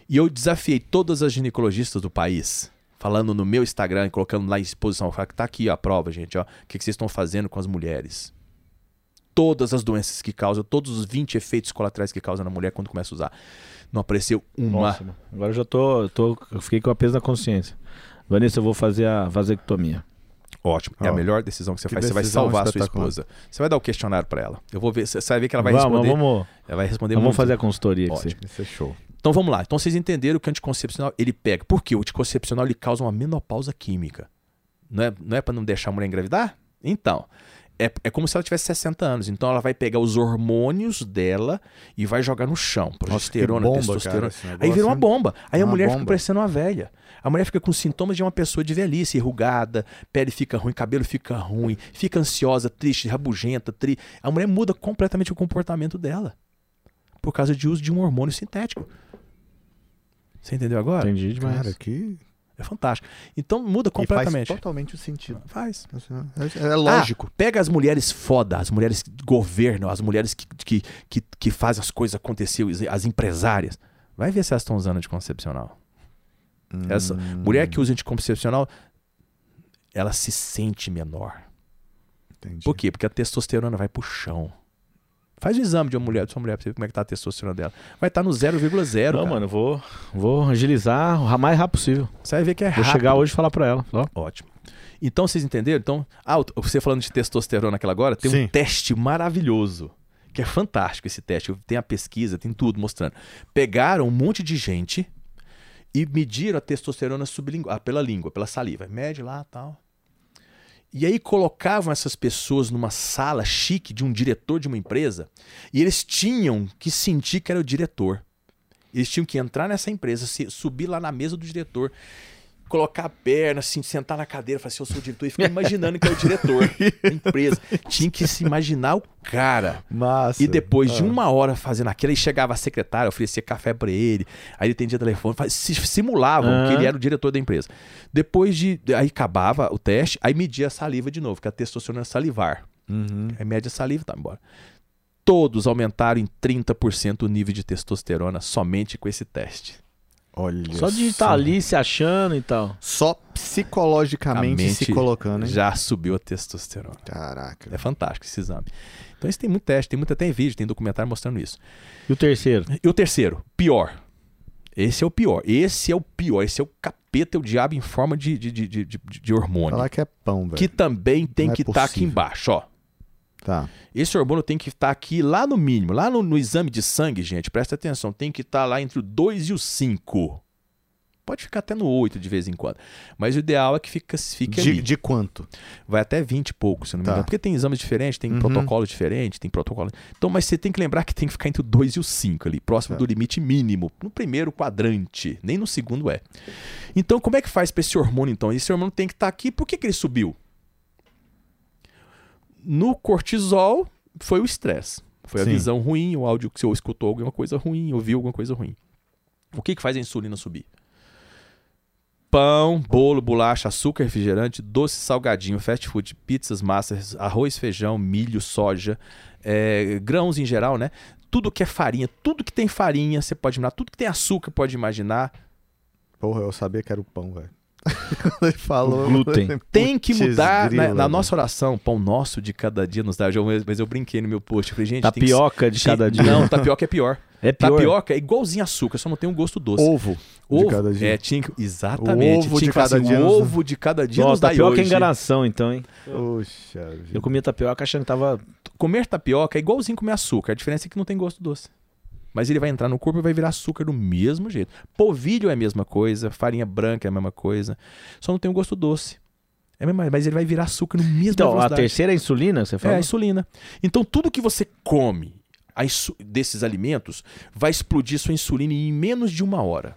E eu desafiei todas as ginecologistas do país. falando no meu Instagram, colocando lá em exposição, fala que tá aqui a prova, gente, ó, o que, vocês estão fazendo com as mulheres. Todas as doenças que causam, todos os 20 efeitos colaterais que causam na mulher quando começa a usar. Não apareceu uma. Nossa, agora eu já tô, tô. Eu fiquei com a peso na consciência. Vanessa, eu vou fazer a vasectomia. Ótimo. É a melhor decisão que você que faz. Você vai salvar a sua esposa. Você vai dar o questionário pra ela. Eu vou ver. Você vai ver que ela vai vamos, responder. vamos, Ela vai responder vamos muito. fazer a consultoria. Ótimo. Isso é show. Então vamos lá. Então vocês entenderam que o anticoncepcional ele pega. Por quê? O anticoncepcional ele causa uma menopausa química. Não é, não é para não deixar a mulher engravidar? Então. É, é como se ela tivesse 60 anos. Então ela vai pegar os hormônios dela e vai jogar no chão. Progesterona, bomba, testosterona. cara, Aí vira uma bomba. Aí a Uma mulher fica bomba. parecendo uma velha. A mulher fica com sintomas de uma pessoa de velhice, enrugada, pele fica ruim, cabelo fica ruim, fica ansiosa, triste, rabugenta. Tri... A mulher muda completamente o comportamento dela por causa de uso de um hormônio sintético. Você entendeu agora? Entendi demais. Cara, que. É fantástico. Então muda E faz completamente. totalmente o sentido. Faz. É, é lógico. Ah, pega as mulheres foda, as mulheres que governam, as mulheres que, que, que, que fazem as coisas acontecer, as empresárias. Vai ver se elas estão usando anticoncepcional. Essa Hum, mulher que usa anticoncepcional, ela se sente menor. entendi. Por quê? Porque a testosterona vai pro chão. Faz o exame de uma mulher, de sua mulher, pra você ver como é que tá a testosterona dela. Vai estar no 0,0. Não, cara. mano, vou, vou agilizar o mais rápido possível. Você vai ver que é Vou rápido. chegar hoje e falar pra ela. Ó, Ótimo. Então, vocês entenderam? Então, ah, você falando de testosterona aquela agora, tem Sim. um teste maravilhoso, que é fantástico esse teste. Tem a pesquisa, tem tudo mostrando. Pegaram um monte de gente e mediram a testosterona sublingual, ah, pela língua, pela saliva. Mede lá tal. E aí colocavam essas pessoas numa sala chique de um diretor de uma empresa e eles tinham que sentir que era o diretor. Eles tinham que entrar nessa empresa, subir lá na mesa do diretor, colocar a perna, assim, sentar na cadeira, falar assim, eu sou o diretor, e ficar imaginando que é o diretor da empresa. Tinha que se imaginar o cara. Massa. E depois de Ah. uma hora fazendo aquilo, aí chegava a secretária, oferecia café pra ele, aí ele atendia telefone, simulavam Aham. que ele era o diretor da empresa. Depois de. Aí acabava o teste, aí media a saliva de novo, que a testosterona é salivar. Uhum. Aí mede a saliva e tá embora. Todos aumentaram em 30% o nível de testosterona somente com esse teste. Olha só de estar ali se achando e tal. Só psicologicamente se colocando, hein? Já subiu a testosterona. Caraca. É fantástico esse exame. Então isso tem muito teste, tem muito até vídeo, tem documentário mostrando isso. E o terceiro? E o terceiro, pior. Esse é o pior. Esse é o pior. Esse é o capeta, é o diabo em forma de, de, de, de, de- de hormônio. Falar que é pão, velho. Que também tem Não é que estar aqui possível. embaixo, ó. Tá. Esse hormônio tem que estar aqui lá no mínimo, lá no, no exame de sangue, gente, presta atenção, tem que estar lá entre o 2 e o 5. Pode ficar até no 8 de vez em quando. Mas o ideal é que fica, fique De, ali. de quanto? Vai até 20 e pouco, se não me Tá. engano. Porque tem exames diferentes, tem Uhum. protocolo diferente, tem protocolo. Então, mas você tem que lembrar que tem que ficar entre o 2 e o 5 ali, próximo Tá. do limite mínimo, no primeiro quadrante, nem no segundo é. Então, como é que faz para esse hormônio então? Esse hormônio tem que estar aqui, por que, que ele subiu? No cortisol foi o estresse. Foi a Sim. visão ruim, o áudio que você escutou alguma coisa ruim, ouviu alguma coisa ruim. O que, que faz a insulina subir? Pão, bolo, bolacha, açúcar, refrigerante, doce, salgadinho, fast food, pizzas, massas, arroz, feijão, milho, soja, é, grãos em geral, né? Tudo que é farinha, tudo que tem farinha, você pode imaginar, tudo que tem açúcar, pode imaginar. Porra, eu sabia que era o pão, velho. Quando ele falou. O glúten. Tem que mudar grila, na, na velho. nossa oração, pão nosso de cada dia nos dá. Eu- Mas eu brinquei no meu post. Eu falei, gente, tem que- Tapioca de cada dia. Não, tapioca é pior. É pior. Tapioca é igualzinho açúcar, só não tem um gosto doce. Ovo. Ovo, de cada dia. É, tinha que, exatamente. Ovo tinha de cada assim, dia o nos- ovo de cada dia Nossa, nos dá tapioca é enganação, então, hein? Poxa vida. Eu comia tapioca achando que tava. Comer tapioca é igualzinho comer açúcar. A diferença é que não tem gosto doce. Mas ele vai entrar no corpo e vai virar açúcar do mesmo jeito. Polvilho é a mesma coisa, farinha branca é a mesma coisa. Só não tem o gosto doce. É a mesma, mas ele vai virar açúcar no mesmo Então, a velocidade. terceira é a insulina, você É fala? a insulina. Então, tudo que você come a desses alimentos vai explodir sua insulina em menos de uma hora.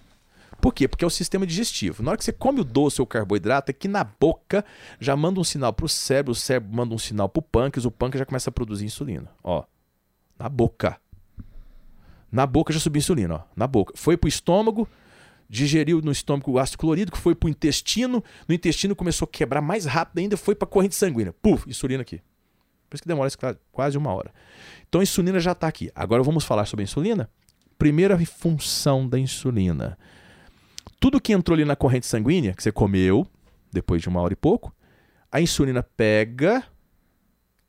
Por quê? Porque é o sistema digestivo. Na hora que você come o doce ou o carboidrato, é que na boca já manda um sinal para o cérebro, o cérebro manda um sinal para o pâncreas, o pâncreas já começa a produzir insulina. Ó, na boca. Na boca já subiu insulina, ó, na boca. Foi pro estômago, digeriu no estômago o ácido clorídrico, foi pro intestino, no intestino começou a quebrar mais rápido ainda, foi pra corrente sanguínea. Puf, insulina aqui. Por isso que demora quase uma hora. Então a insulina já está aqui. Agora vamos falar sobre a insulina. Primeira função da insulina. Tudo que entrou ali na corrente sanguínea, que você comeu, depois de uma hora e pouco, a insulina pega,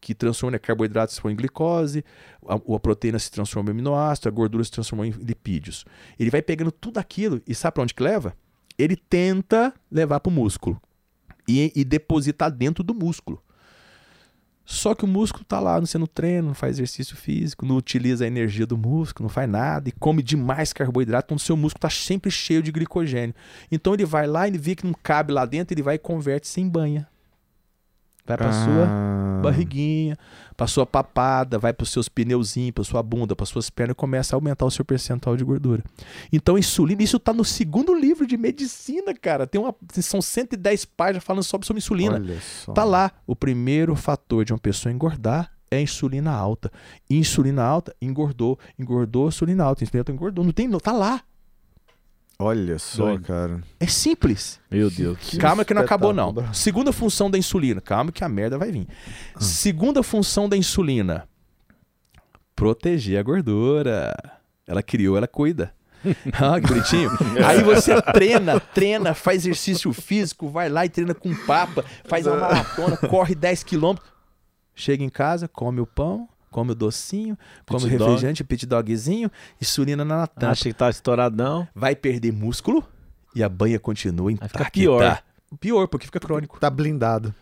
que transforma carboidrato se em glicose, a, a, proteína se transforma em aminoácido, a gordura se transforma em lipídios. Ele vai pegando tudo aquilo e sabe para onde que leva? Ele tenta levar para o músculo e, e depositar dentro do músculo. Só que o músculo está lá, não treina, não faz exercício físico, não utiliza a energia do músculo, não faz nada e come demais carboidrato, então o seu músculo está sempre cheio de glicogênio. Então ele vai lá, ele vê que não cabe lá dentro, ele vai e converte-se em banha. Vai para ah. sua barriguinha, para sua papada, vai para os seus pneuzinhos, para sua bunda, para suas pernas e começa a aumentar o seu percentual de gordura. Então, insulina, isso está no segundo livro de medicina, cara. Tem uma, são 110 páginas falando sobre, sobre insulina. Olha só. Tá lá. O primeiro fator de uma pessoa engordar é insulina alta. Insulina alta, engordou, engordou, insulina alta, insulina alta, engordou. Não tem, não, tá lá. Olha só, Doido. cara. É simples. Meu Deus. Que calma que não acabou, não. Segunda função da insulina. Calma que a merda vai vir. Ah. Segunda função da insulina. Proteger a gordura. Ela criou, ela cuida. ah, que bonitinho. Aí você treina, treina, faz exercício físico, vai lá e treina com papa, faz uma maratona, corre 10 quilômetros. Chega em casa, come o pão, come o docinho, come o refrigerante, dog. pit dogzinho, insulina na tampa. Acha que tá estouradão. Vai perder músculo e a banha continua intacta. Fica pior. Pior, porque fica crônico. Tá blindado.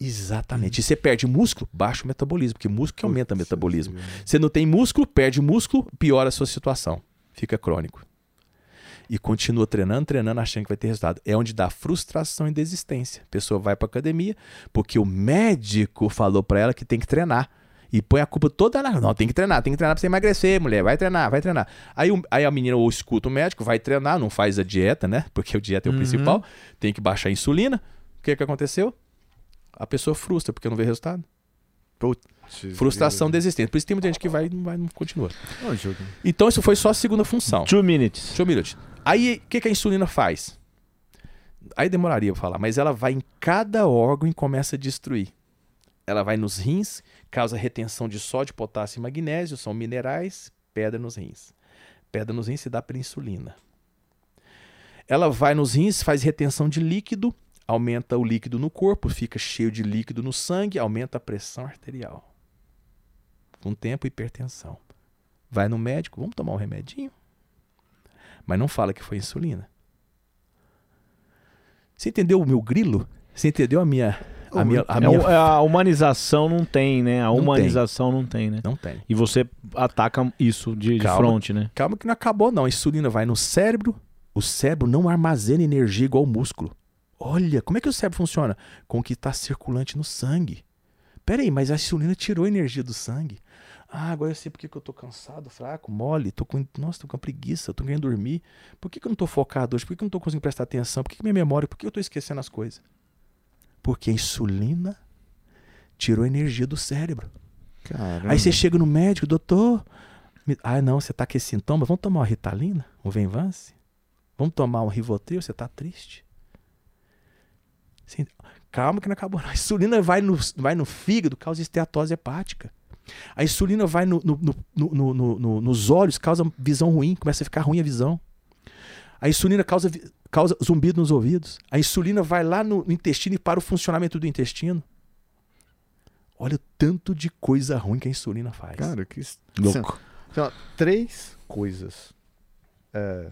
Exatamente. E você perde músculo, baixa o metabolismo, porque músculo que aumenta o metabolismo. Você não tem músculo, perde músculo, piora a sua situação. Fica crônico. E continua treinando, treinando, achando que vai ter resultado. É onde dá frustração e desistência. A pessoa vai para academia porque o médico falou para ela que tem que treinar e põe a culpa toda na. Não, tem que treinar, tem que treinar pra você emagrecer, mulher. Vai treinar, vai treinar. Aí, aí a menina ou escuta o médico, vai treinar, não faz a dieta, né? Porque o dieta é o uhum. principal. Tem que baixar a insulina. O que, que aconteceu? A pessoa frustra porque não vê resultado. Putz, Frustração desistente. Por isso tem muita gente que vai e não, vai, não continua. Então, isso foi só a segunda função. Two minutes. Two minutes. Aí, o que, que a insulina faz? Aí demoraria pra falar, mas ela vai em cada órgão e começa a destruir. Ela vai nos rins, causa retenção de sódio, potássio e magnésio, são minerais, pedra nos rins. Pedra nos rins se dá pela insulina. Ela vai nos rins, faz retenção de líquido, aumenta o líquido no corpo, fica cheio de líquido no sangue, aumenta a pressão arterial. Com o tempo, hipertensão. Vai no médico, vamos tomar um remedinho? Mas não fala que foi insulina. Você entendeu o meu grilo? Você entendeu a minha a, minha, a, é minha... É, a humanização não tem, né? A não humanização tem. não tem, né? Não tem. E você ataca isso de, de frente, né? Calma que não acabou, não. A insulina vai no cérebro, o cérebro não armazena energia igual o músculo. Olha, como é que o cérebro funciona? Com o que está circulante no sangue. Pera aí, mas a insulina tirou energia do sangue. Ah, agora eu sei porque que eu tô cansado, fraco, mole, tô com, nossa, tô com preguiça, tô querendo dormir. Por que, que eu não tô focado hoje? Por que, que eu não tô conseguindo prestar atenção? Por que, que minha memória, por que eu tô esquecendo as coisas? Porque a insulina tirou energia do cérebro. Caramba. Aí você chega no médico, doutor. Ah, não, você tá com esse sintoma, vamos tomar uma ritalina, um Venvance? Vamos tomar um Rivotril, você tá triste? Assim, calma que não acabou. A insulina vai no, vai no fígado, causa esteatose hepática. A insulina vai no, no, no, no, nos olhos, causa visão ruim, começa a ficar ruim a visão. A insulina causa causa zumbido nos ouvidos. A insulina vai lá no, intestino e para o funcionamento do intestino. Olha o tanto de coisa ruim que a insulina faz. Cara, que louco. Então, três coisas: é,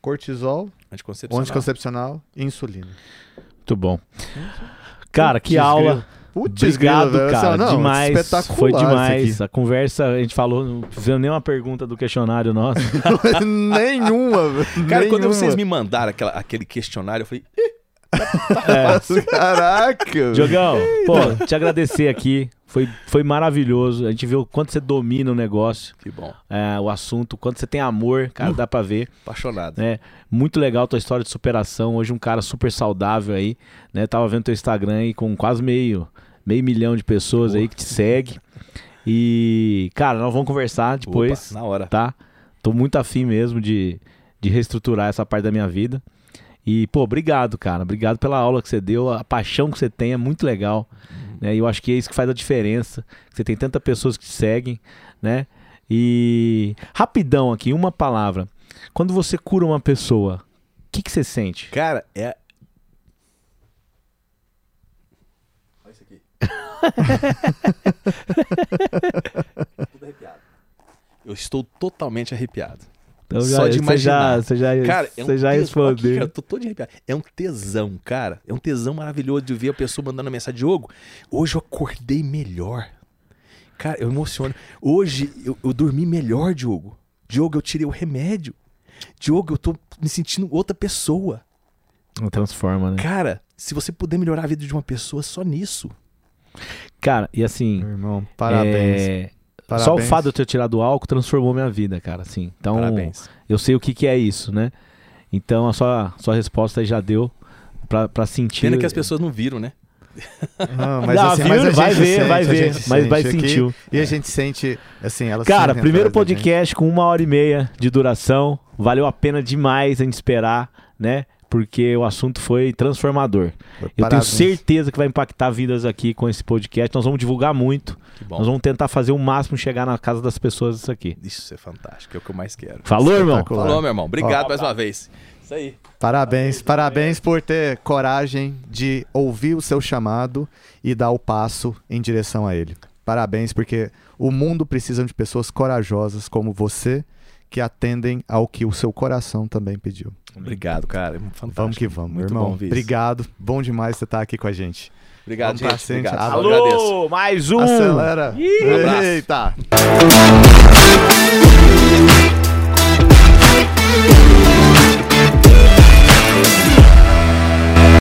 cortisol, anticoncepcional. anticoncepcional e insulina. Muito bom. Cara, que aula. Putz, Obrigado, grilo, cara. Não, demais. Foi demais. A conversa, a gente falou, não fizemos nenhuma pergunta do questionário nosso. nenhuma, Cara, nenhuma. quando vocês me mandaram aquela, aquele questionário, eu falei. é. Caraca! Diogão, pô, te agradecer aqui. Foi, foi maravilhoso. A gente viu o quanto você domina o negócio. Que bom. É, o assunto, quanto você tem amor, cara, uh, dá pra ver. Apaixonado. É, muito legal tua história de superação. Hoje um cara super saudável aí, né? Tava vendo teu Instagram aí com quase meio, meio milhão de pessoas aí que te segue. E, cara, nós vamos conversar depois. Opa, na hora. Tá? Tô muito afim mesmo de, de reestruturar essa parte da minha vida. E, pô, obrigado, cara. Obrigado pela aula que você deu. A paixão que você tem é muito legal. Uhum. Né? E eu acho que é isso que faz a diferença. Você tem tantas pessoas que te seguem, né? E rapidão aqui, uma palavra. Quando você cura uma pessoa, que, que você sente? Cara, é. Olha isso aqui. Tudo arrepiado. Eu estou totalmente arrepiado. Então Só de você já, imaginar. você já, Cara, é um já tesão. respondeu. Eu tô todo arrepiado. É um tesão, cara. É um tesão maravilhoso de ver a pessoa mandando mensagem. Diogo, hoje eu acordei melhor. Cara, eu emociono. Hoje eu, eu dormi melhor, Diogo. Diogo, eu tirei o remédio. Diogo, eu tô me sentindo outra pessoa. Não transforma, né? Cara, se você puder melhorar a vida de uma pessoa, só nisso. Cara, e assim. Meu irmão, parabéns. é, Parabéns. Só o fato de eu ter tirado o álcool transformou minha vida, cara. Assim. Então, Parabéns. eu sei o que, que é isso, né? Então, a sua, sua resposta aí já deu pra, pra sentir. Pena que as pessoas não viram, né? Não, mas, Não, assim, viu? mas a Vai gente ver, sente, vai ver, mas vai sente sentiu. E a gente sente, assim, ela Cara, primeiro podcast com uma hora e meia de duração. Valeu a pena demais a gente esperar, né? Porque o assunto foi transformador. Eu tenho Parabéns. certeza que vai impactar vidas aqui com esse podcast. Nós vamos divulgar muito. Nós vamos tentar fazer o máximo chegar na casa das pessoas isso aqui. Isso é fantástico, é o que eu mais quero. Falou, irmão? Falou, meu irmão. Obrigado Ó. mais uma vez. Isso aí. Parabéns, parabéns por ter coragem de ouvir o seu chamado e dar o passo em direção a ele. Parabéns, porque o mundo precisa de pessoas corajosas como você que atendem ao que o seu coração também pediu. Obrigado, cara. Fantástico. Vamos que vamos, Muito irmão. Bom, obrigado. Bom demais você estar aqui com a gente. Obrigado, vamos gente. Obrigado. Alô, agradeço. mais um. Acelera. Um Eita.